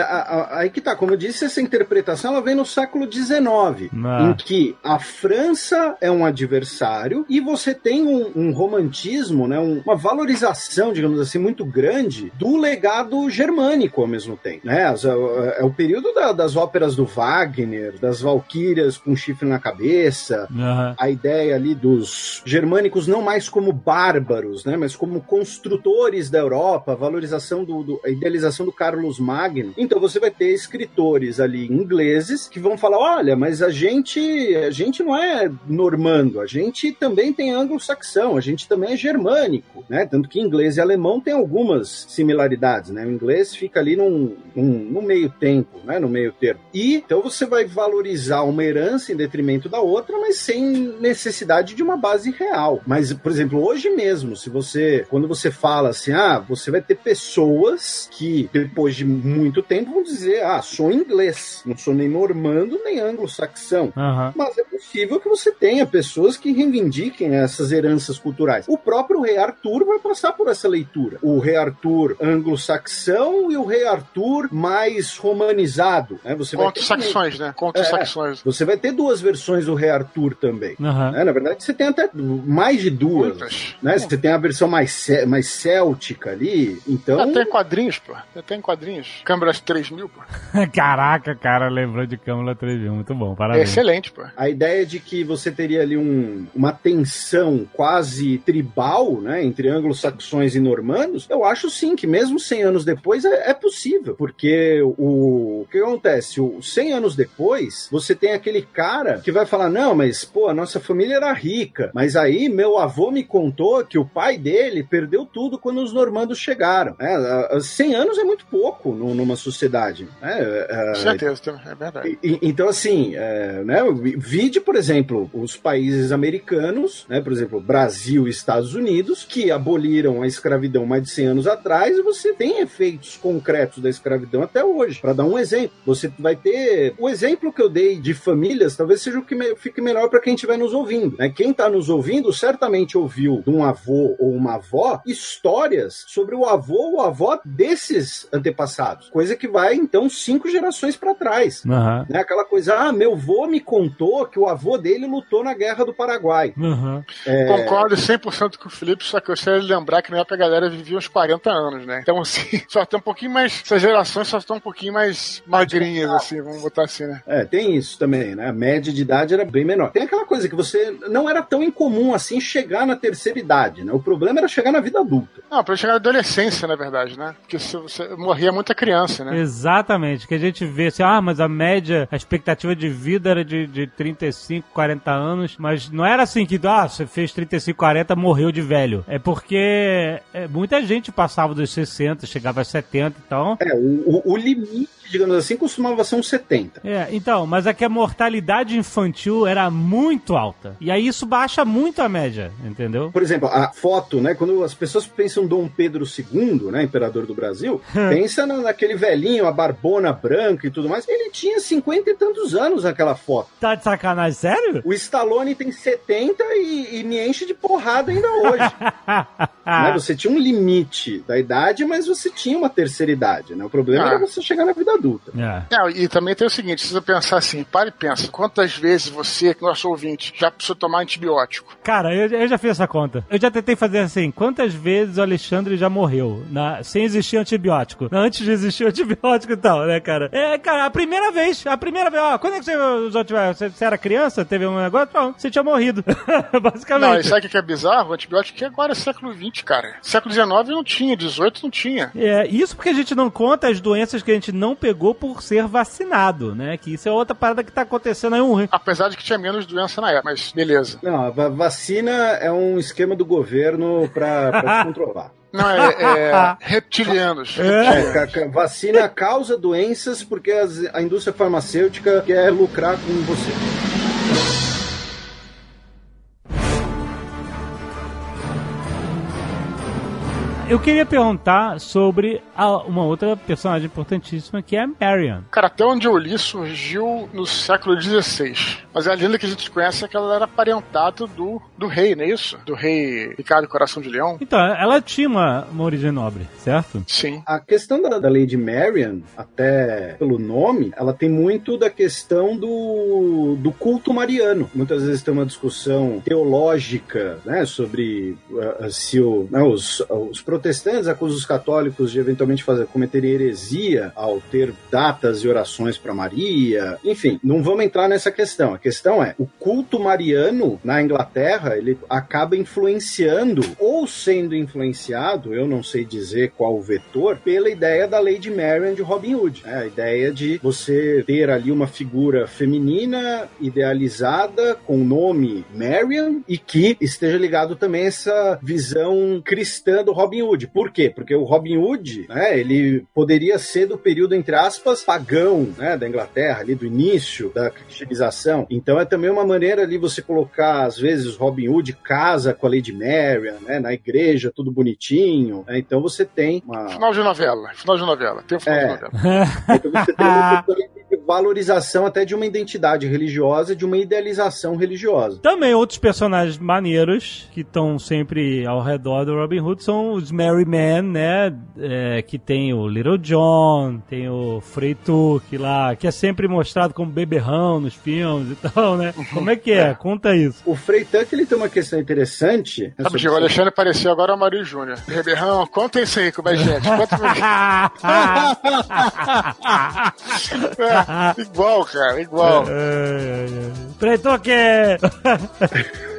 aí que tá, como eu disse, essa interpretação ela vem no século XIX, Ah. em que a França é um adversário e você tem um, um romantismo, né, um- uma valorização, digamos assim, muito grande do legado germânico ao mesmo tempo. Né? As- é o período da- das óperas do Wagner, das valquírias com chifre na cabeça, Aham. a ideia ali dos germânicos não mais como bárbaros, né, mas como construtores da Europa, a valorização do, do- a idealização do Carlos Magno. Então você vai ter escritores ali ingleses que vão falar, olha, mas a gente a gente não é normando, a gente também tem anglo-saxão, a gente também é germânico, né? Tanto que inglês e alemão têm algumas similaridades, né? O inglês fica ali num, num, no meio tempo, né? No meio termo. E então você vai valorizar uma herança em detrimento da outra, mas sem necessidade de uma base real. Mas, por exemplo, hoje mesmo, se você, quando você fala assim, ah, você vai ter pessoas que depois de muito tempo vão dizer, ah, sou inglês, não sou nem normando nem anglo-saxão. Aham. Mas é possível que você tenha pessoas que reivindiquem essas heranças culturais. O próprio rei Arthur vai passar por essa leitura. O rei Arthur anglo-saxão e o rei Arthur mais romanizado. Né? Você vai ter Contos saxões, né? Contos saxões. você vai ter duas versões do Rei Arthur também. Aham. né? Na verdade, você tem até mais de duas. Muitas. Né? Você tem a versão mais, cé- mais céltica ali. Então, Até em quadrinhos, pô. Até em quadrinhos. Câmeras 3000, pô. Caraca, cara, lembrou de Câmara 3000. Muito bom, É parabéns. excelente, pô. a ideia de que você teria ali um- uma tensão quase tribal né, entre anglo-saxões e normandos, eu acho sim que mesmo 100 anos depois é, é possível. Porque o, o que acontece? O, 100 anos depois, você tem aquele cara que vai falar: não, mas pô, a nossa família era rica. Mas aí meu avô me contou que o pai dele perdeu tudo quando os normandos chegaram. É, a- a- 100 anos é muito pouco nu- numa sociedade. né? É, Com certeza, é verdade. e- então, assim, é, né, vide, por exemplo, os países americanos, né, por exemplo, Brasil e Estados Unidos, que aboliram a escravidão mais de 100 anos atrás, e você tem efeitos concretos da escravidão até hoje. Para dar um exemplo, você vai ter. O exemplo que eu dei de famílias talvez seja o que me- fique melhor para quem estiver nos ouvindo. Né? Quem está nos ouvindo certamente ouviu de um avô ou uma avó histórias sobre o avô ou a avó desses antepassados, coisa que vai então cinco gerações para trás. Aham. Né? Aquela coisa, ah, meu avô me contou que o avô dele lutou na guerra do Paraguai. Aham. É, Concordo 100% com o Felipe, só que eu sei lembrar que na época a galera vivia uns 40 anos, né? Então, assim, só tem um pouquinho mais. Essas gerações só estão um pouquinho mais magrinhas, assim, vamos botar assim, né? É, tem isso também, né? A média de idade era bem menor. Tem aquela coisa que você não era tão incomum assim chegar na terceira idade, né? O problema era chegar na vida adulta. Não, pra chegar na adolescência, na verdade, né? Porque se você morria muita criança, né? Exatamente, que a gente vê assim, ah, mas a média, a expectativa de vida era de, de 35, 40 anos, mas não era assim que, ah, você fez 35, 40, morreu de velho. É porque é, muita gente passava dos 60, chegava a 70, então... É, o, o- o limite, digamos assim, costumava ser uns 70. É, então, mas é que a mortalidade infantil era muito alta. E aí isso baixa muito a média, entendeu? Por exemplo, a foto, né? Quando as pessoas pensam Dom Pedro II, né? Imperador do Brasil, pensa na- naquele velhinho, a barbona branca e tudo mais. Ele tinha 50 e tantos anos naquela foto. Tá de sacanagem, sério? O Stallone tem 70 e, e me enche de porrada ainda hoje. né? Você tinha um limite da idade, mas você tinha uma terceira idade, né? O problema Ah. era você chegar na vida adulta. É. Não, e também tem o seguinte, se você pensar assim, para e pensa, quantas vezes você, nosso ouvinte, já precisou tomar antibiótico? Cara, eu, eu já fiz essa conta. Eu já tentei fazer assim, quantas vezes o Alexandre já morreu na, sem existir antibiótico? Antes de existir antibiótico e tal, né, cara? É, cara, a primeira vez, a primeira vez, ó, quando é que você usou antibiótico? Você, você era criança, teve um negócio? Pronto, você tinha morrido. Basicamente. Não, e sabe o que é bizarro? O antibiótico que agora é século XX, cara. Século XIX não tinha, 18 não tinha. É, isso porque a gente não conta as doenças que a gente não pegou por ser vacinado, né? Que isso é outra parada que tá acontecendo aí um Apesar de que tinha menos doença na época, mas beleza. Não, a va- vacina é um esquema do governo pra, pra te controlar. Não, é, é reptilianos. É, ca- vacina causa doenças porque as- a indústria farmacêutica quer lucrar com você. Eu queria perguntar sobre a- uma outra personagem importantíssima que é a Marion. Cara, até onde eu li, surgiu no século XVI. Mas a lenda que a gente conhece é que ela era parentado do, do rei, não é isso? Do rei Ricardo Coração de Leão. Então, ela tinha uma, uma origem nobre, certo? Sim. A questão da, da Lady Marian, até pelo nome, ela tem muito da questão do, do culto mariano. Muitas vezes tem uma discussão teológica né, sobre uh, se o, né, os, os protestantes acusam os católicos de eventualmente fazer, cometerem heresia ao ter datas e orações para Maria. Enfim, não vamos entrar nessa questão. A questão é, o culto mariano na Inglaterra, ele acaba influenciando ou sendo influenciado, eu não sei dizer qual o vetor, pela ideia da Lady Marian de Robin Hood. É, a ideia de você ter ali uma figura feminina idealizada com o nome Marian e que esteja ligado também a essa visão cristã do Robin Hood. Por quê? Porque o Robin Hood, né, ele poderia ser do período, entre aspas, pagão, né, da Inglaterra, ali do início da cristianização. Então é também uma maneira ali você colocar, às vezes, Robin Hood casa com a Lady Marian, né, na igreja, tudo bonitinho. né, então você tem uma... Final de novela. Final de novela. Tem um final É. de novela. Então você tem uma valorização até de uma identidade religiosa, de uma idealização religiosa. Também outros personagens maneiros que estão sempre ao redor do Robin Hood são os Merry Men, né? É, que tem o Little John, tem o Frei Tuque lá, que é sempre mostrado como beberrão nos filmes e tal, né? Como é que é? Conta isso. O Frei Tuck, ele tem uma questão interessante. Sabe, sobre o Alexandre apareceu agora o Mário Júnior. Beberrão, conta isso aí com mais gente. Conta É, igual, cara, igual. Frei Tuque!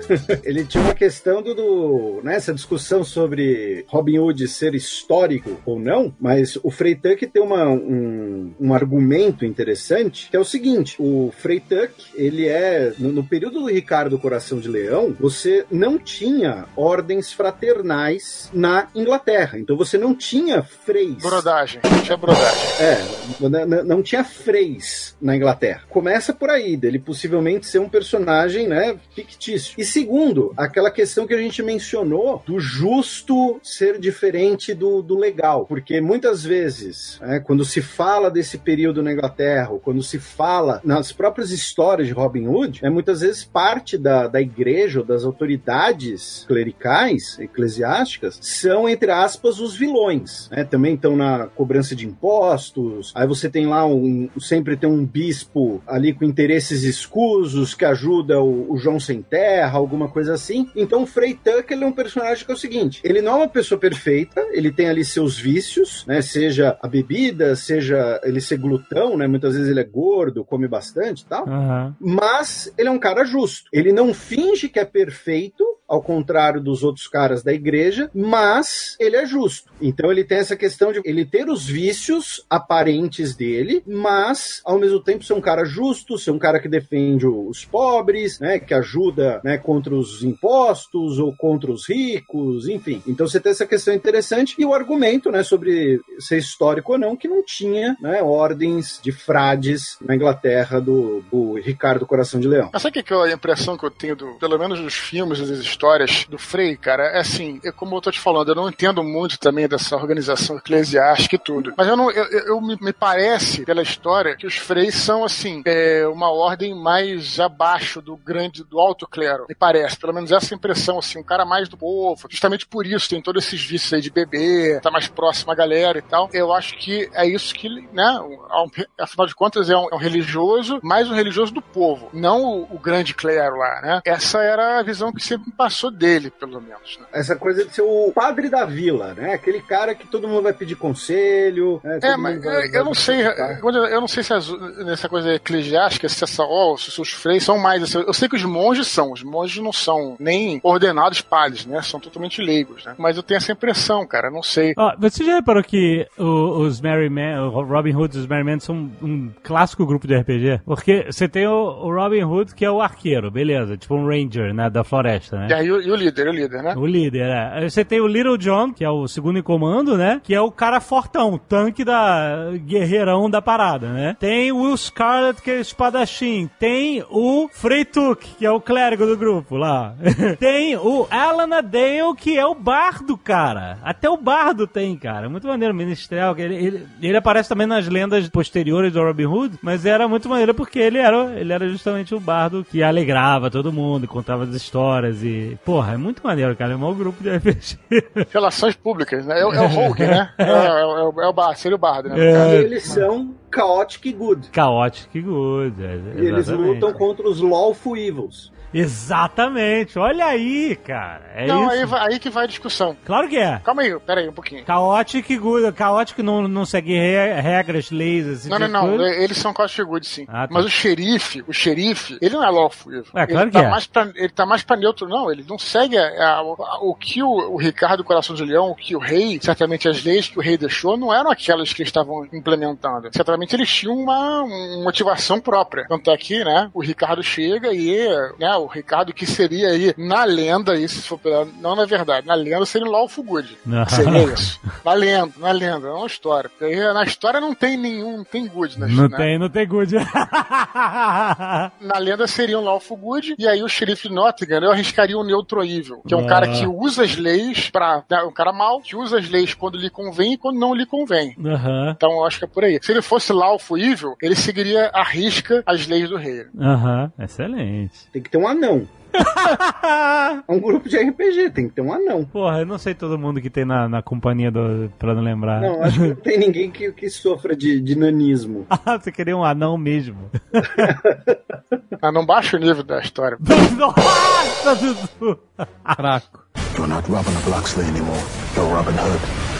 Ele tinha uma questão do, do nessa discussão sobre Robin Hood ser histórico ou não, mas o Frei Tuck tem uma, um, um argumento interessante, que é o seguinte, o Frei Tuck, ele é, no, no período do Ricardo Coração de Leão, você não tinha ordens fraternais na Inglaterra, então você não tinha freis. Brodagem, tinha brodagem. É, n- n- não tinha freis na Inglaterra. Começa por aí, dele possivelmente ser um personagem, né, fictício. E segundo, aquela questão que a gente mencionou do justo ser diferente do, do legal. Porque muitas vezes, né, quando se fala desse período na Inglaterra, quando se fala nas próprias histórias de Robin Hood, é muitas vezes parte da, da igreja ou das autoridades clericais, eclesiásticas, são, entre aspas, os vilões. né? Também estão na cobrança de impostos. Aí você tem lá um. Sempre tem um bispo ali com interesses escusos que ajuda o, o João Sem Terra, alguma coisa assim. Então o Frei Tuck ele é um personagem que é o seguinte: ele não é uma pessoa perfeita, ele tem ali seus vícios, né? Seja a bebida, seja ele ser glutão, né? Muitas vezes ele é gordo, come bastante e tal. Aham. Mas ele é um cara justo. Ele não finge que é perfeito, ao contrário dos outros caras da igreja, mas ele é justo. Então ele tem essa questão de ele ter os vícios aparentes dele, mas ao mesmo tempo ser um cara justo, ser um cara que defende os pobres, né, que ajuda, né, contra os impostos ou contra os ricos, enfim. Então você tem essa questão interessante e o argumento, né, sobre ser histórico ou não, que não tinha, né, ordens de frades na Inglaterra do, do Ricardo Coração de Leão. Mas sabe o que é a impressão que eu tenho, do, pelo menos dos filmes das histórias do Frei, cara? É assim, é como eu tô te falando, eu não entendo muito também dessa organização eclesiástica e tudo. Mas eu não, eu, eu- eu me, me parece, pela história, que os freis são, assim, é, uma ordem mais abaixo do grande, do alto clero. Me parece, pelo menos essa impressão, assim, um cara mais do povo. Justamente por isso, tem todos esses vícios aí de beber, tá mais próximo à galera e tal. Eu acho que é isso que, né, ao- afinal de contas, é um, é um religioso, mais um religioso do povo, não o, o grande clero lá, né? Essa era a visão que sempre passou dele, pelo menos. Né? Essa coisa de ser o padre da vila, né? Aquele cara que todo mundo vai pedir conselho. né? É, mas vai- eu, eu não sei, vai- eu eu não sei se as- nessa coisa eclesiástica, se essa, ó, se os freis são mais assim, eu sei que os monges são, os monges não são nem ordenados padres, né? São totalmente leigos, né? Mas eu tenho essa impressão, cara, não sei. Ó, você já reparou que o- os Merry Men, o Robin Hood e os Merry Men são um clássico grupo de RPG? Porque você tem o, o Robin Hood, que é o arqueiro, beleza, tipo um ranger, né, da floresta, né? E aí o, e o líder, o líder, né? O líder, é. Você tem o Little John, que é o segundo em comando, né? Que é o cara fortão, tanque da guerreirão da parada, né? Tem o Will Scarlet, que é o espadachim. Tem o Freytuk, que é o clérigo do grupo lá. tem o Alan Dale, que é o bardo, cara. Até o bardo tem, cara. Muito maneiro, ministerial. Ele, ele, ele aparece também nas lendas posteriores do Robin Hood, mas era muito maneiro porque ele era, ele era justamente o bardo que alegrava todo mundo, contava as histórias e... Porra, é muito maneiro, cara. É um mau grupo de RPG. Relações públicas, né? É, o- é o Hulk, né? É, é, o- é o- é o bar, seria o bardo, né? É. E eles são chaotic good. Chaotic Good. é, E eles lutam contra os lawful evils. Exatamente. Olha aí, cara. É não, isso. aí, vai- aí que vai a discussão. Claro que é. Calma aí, pera aí um pouquinho. Caótico e good. Caótico não, não segue re- regras, leis, assim. Não, não, tipo de não. coisa. Eles são Costas Good, sim. Ah, tá. Mas o xerife, o xerife, ele não é lawful evil. É, claro ele, que tá é. Mais pra, ele tá mais pra neutro, não. Ele não segue a- a- a- o que o, o Ricardo Coração de Leão, o que o rei, certamente as leis que o rei deixou, não eram aquelas que eles estavam implementando. Certamente eles tinham uma, uma motivação própria. Tanto é que, né, o Ricardo chega e, né, o Ricardo que seria aí, na lenda, isso se for pela, não na verdade, na lenda seria o lawful good. Não. Seria isso. Na lenda, na lenda, é uma história. Porque aí, na história não tem nenhum, não tem good. Na, Não né? tem, não tem good. Na lenda seria um Lawful Good, e aí o xerife de Nottingham eu arriscaria o Neutro Evil, que é um Ah. cara que usa as leis pra. né, um cara mau, que usa as leis quando lhe convém e quando não lhe convém. Aham, Então eu acho que é por aí. Se ele fosse Lawful Evil, ele seguiria à risca as leis do rei. aham. Excelente. Tem que ter um anão. É um grupo de RPG, tem que ter um anão. Porra, eu não sei todo mundo que tem na, na companhia do. pra não lembrar. Não, acho que não tem ninguém que, que sofra de, de nanismo. Ah, você queria um anão mesmo. Ah, não baixa o nível da história. Nossa, Dudu! Fraco. You're not Robin of Locksley anymore. You're Robin Hood.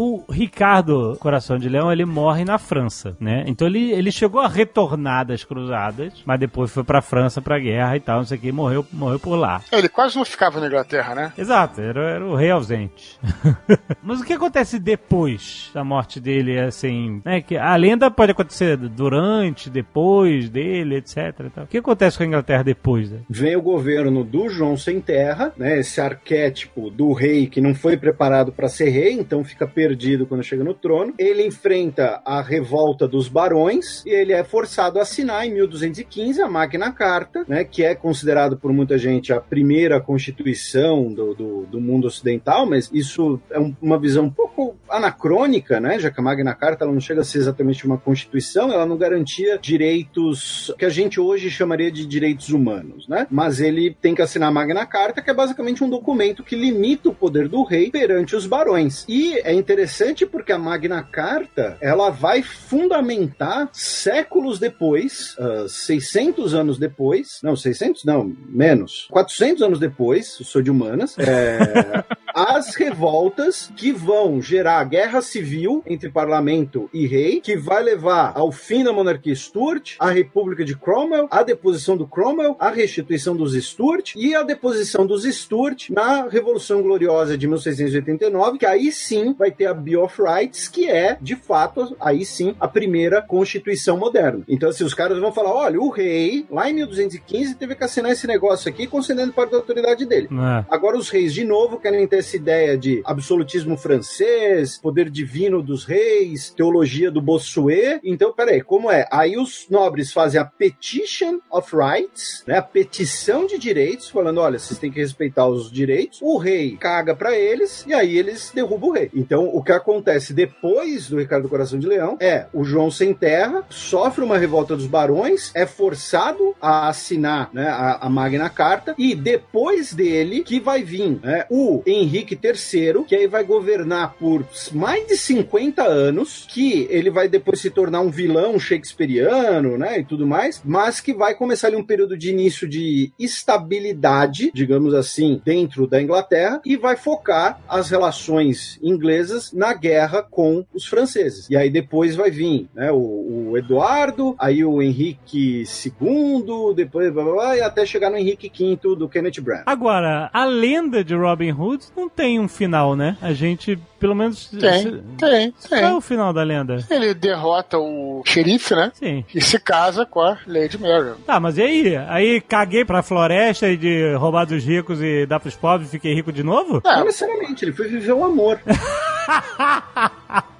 O Ricardo Coração de Leão, ele morre na França, né? Então ele, ele chegou a retornar das cruzadas, mas depois foi pra França pra guerra e tal, não sei o que, morreu, morreu por lá. Ele quase não ficava na Inglaterra, né? Exato, era, era o rei ausente. Mas o que acontece depois da morte dele, assim, né? Que a lenda pode acontecer durante, depois dele, etc. tal. O que acontece com a Inglaterra depois? Né? Vem o governo do João Sem Terra, né? Esse arquétipo do rei que não foi preparado para ser rei, então fica perdido quando chega no trono. Ele enfrenta a revolta dos barões e ele é forçado a assinar em 1215 a Magna Carta, né? Que é considerado por muita gente a primeira constituição do, do, do mundo ocidental, mas isso é um- uma visão um pouco anacrônica, né? Já que a Magna Carta ela não chega a ser exatamente uma constituição, ela não garantia direitos que a gente hoje chamaria de direitos humanos, né? Mas ele tem que assinar a Magna Carta, que é basicamente um documento que limita o poder do rei perante os barões. E é interessante porque a Magna Carta, ela vai fundamentar séculos depois, ah, 600 anos depois, não, 600 não, menos, 400 anos depois, sou de humanas, é, as revoltas que vão gerar guerra civil entre parlamento e rei, que vai levar ao fim da monarquia Stuart, à República de Cromwell, à deposição do Cromwell, à restituição dos Stuart e à deposição dos Stuart na Revolução Gloriosa de 1689, que aí sim vai ter a Bill of Rights, que é, de fato, aí sim, a primeira Constituição moderna. Então, assim, os caras vão falar, olha, o rei, lá em 1215, teve que assinar esse negócio aqui, concedendo parte da autoridade dele. É. Agora os reis de novo querem ter essa ideia de absolutismo francês, poder divino dos reis, teologia do Bossuet. Então, peraí, como é? Aí os nobres fazem a Petition of Rights, né? A petição de direitos, falando, olha, vocês têm que respeitar os direitos. O rei caga pra eles e aí eles derrubam o rei. Então, o que acontece depois do Ricardo do Coração de Leão é o João sem terra sofre uma revolta dos barões, é forçado a assinar né, a, a Magna Carta e depois dele que vai vir né, o Henrique III, que aí vai governar por mais de 50 anos, que ele vai depois se tornar um vilão shakespeariano, né, e tudo mais, mas que vai começar ali um período de início de estabilidade, digamos assim, dentro da Inglaterra e vai focar as relações inglesas na guerra com os franceses. E aí depois vai vir, né, o, o Eduardo, aí o Henrique II, depois blá, blá, blá, e até chegar no Henrique V do Kenneth Branagh. Agora, a lenda de Robin Hood não tem um final, né? A gente, pelo menos. Tem, se- tem, Qual é tem. o final da lenda? Ele derrota o xerife, né? Sim. E se casa com a Lady Mary. Tá, mas e aí? Aí caguei pra floresta e de roubar dos ricos e dar pros pobres e fiquei rico de novo? Não É, necessariamente, ele foi viver o amor.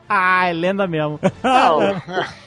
ah, é lenda mesmo. não,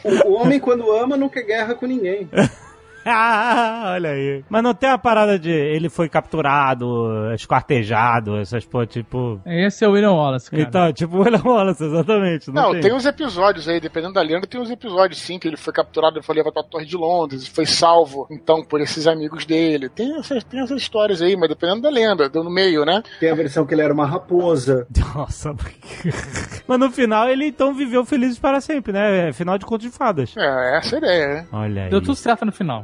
O, o homem, quando ama, não quer guerra com ninguém. Ah, Olha aí. Mas não tem a parada de ele foi capturado, esquartejado, essas pô, tipo. Esse é o William Wallace, cara. Então, tipo o William Wallace, exatamente. Não, Não, tem. tem uns episódios aí, dependendo da lenda, tem uns episódios sim, que ele foi capturado e foi levado pra Torre de Londres, e foi salvo, então, por esses amigos dele. Tem essas, tem essas histórias aí, mas dependendo da lenda, deu no meio, né? Tem a versão que ele era uma raposa. Nossa, mas no final ele então viveu feliz para sempre, né? É Final de contos de fadas. É, essa é a ideia, né? Olha aí. Deu tudo certo no final.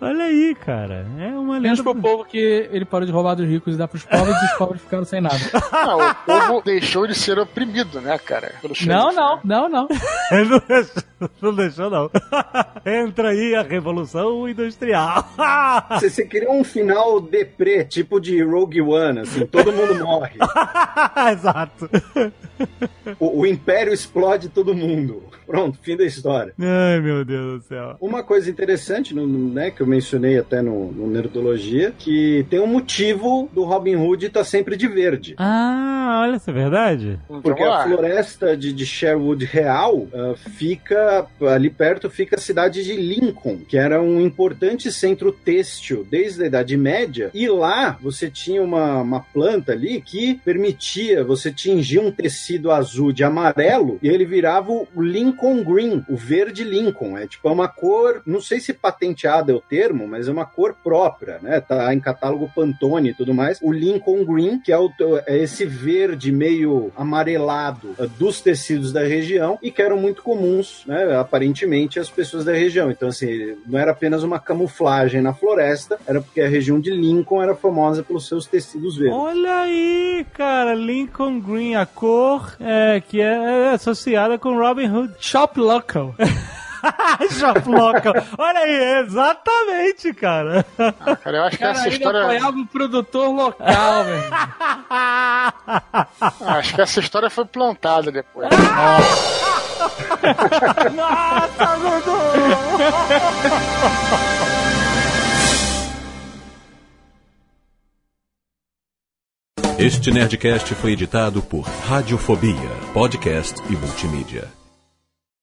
Olha aí, cara. É uma Menos lenda. pro povo que ele parou de roubar dos ricos e dar pros pobres e os pobres ficaram sem nada. Não, o povo deixou de ser oprimido, né, cara? Pelo Não, não, né? não, não. não, deixou, não deixou, não. Entra aí a Revolução Industrial. Você, você queria um final deprê, tipo de Rogue One, assim, todo mundo morre. Exato. O, o Império explode todo mundo. Pronto, fim da história. Ai, meu Deus do céu. Uma coisa interessante, no- no- né, que eu mencionei até no, no Nerdologia, que tem um motivo do Robin Hood estar sempre de verde. Ah, olha, isso é verdade? Porque a floresta de, de Sherwood Real ah, fica ali perto fica a cidade de Lincoln, que era um importante centro têxtil desde a Idade Média. E lá você tinha uma, uma planta ali que permitia você tingir um tecido azul de amarelo e ele virava o Lincoln Green, o verde Lincoln. É tipo é uma cor, não sei se patenteada é o termo, mas é uma cor própria, né? Tá em catálogo Pantone e tudo mais. O Lincoln Green, que é, o, é esse verde meio amarelado eh, dos tecidos da região e que eram muito comuns, né? Aparentemente, às pessoas da região. Então, assim, não era apenas uma camuflagem na floresta, era porque a região de Lincoln era famosa pelos seus tecidos verdes. Olha aí, cara, Lincoln Green, a cor é, que é associada com Robin Hood. Shop local. Shop local. Olha aí, exatamente, cara. Ah, cara, eu acho que Cara, essa ele história. apoiava o produtor local, velho. Ah, Acho que essa história foi plantada depois. Nossa, Dudu! Este Nerdcast foi editado por Radiofobia, podcast e multimídia.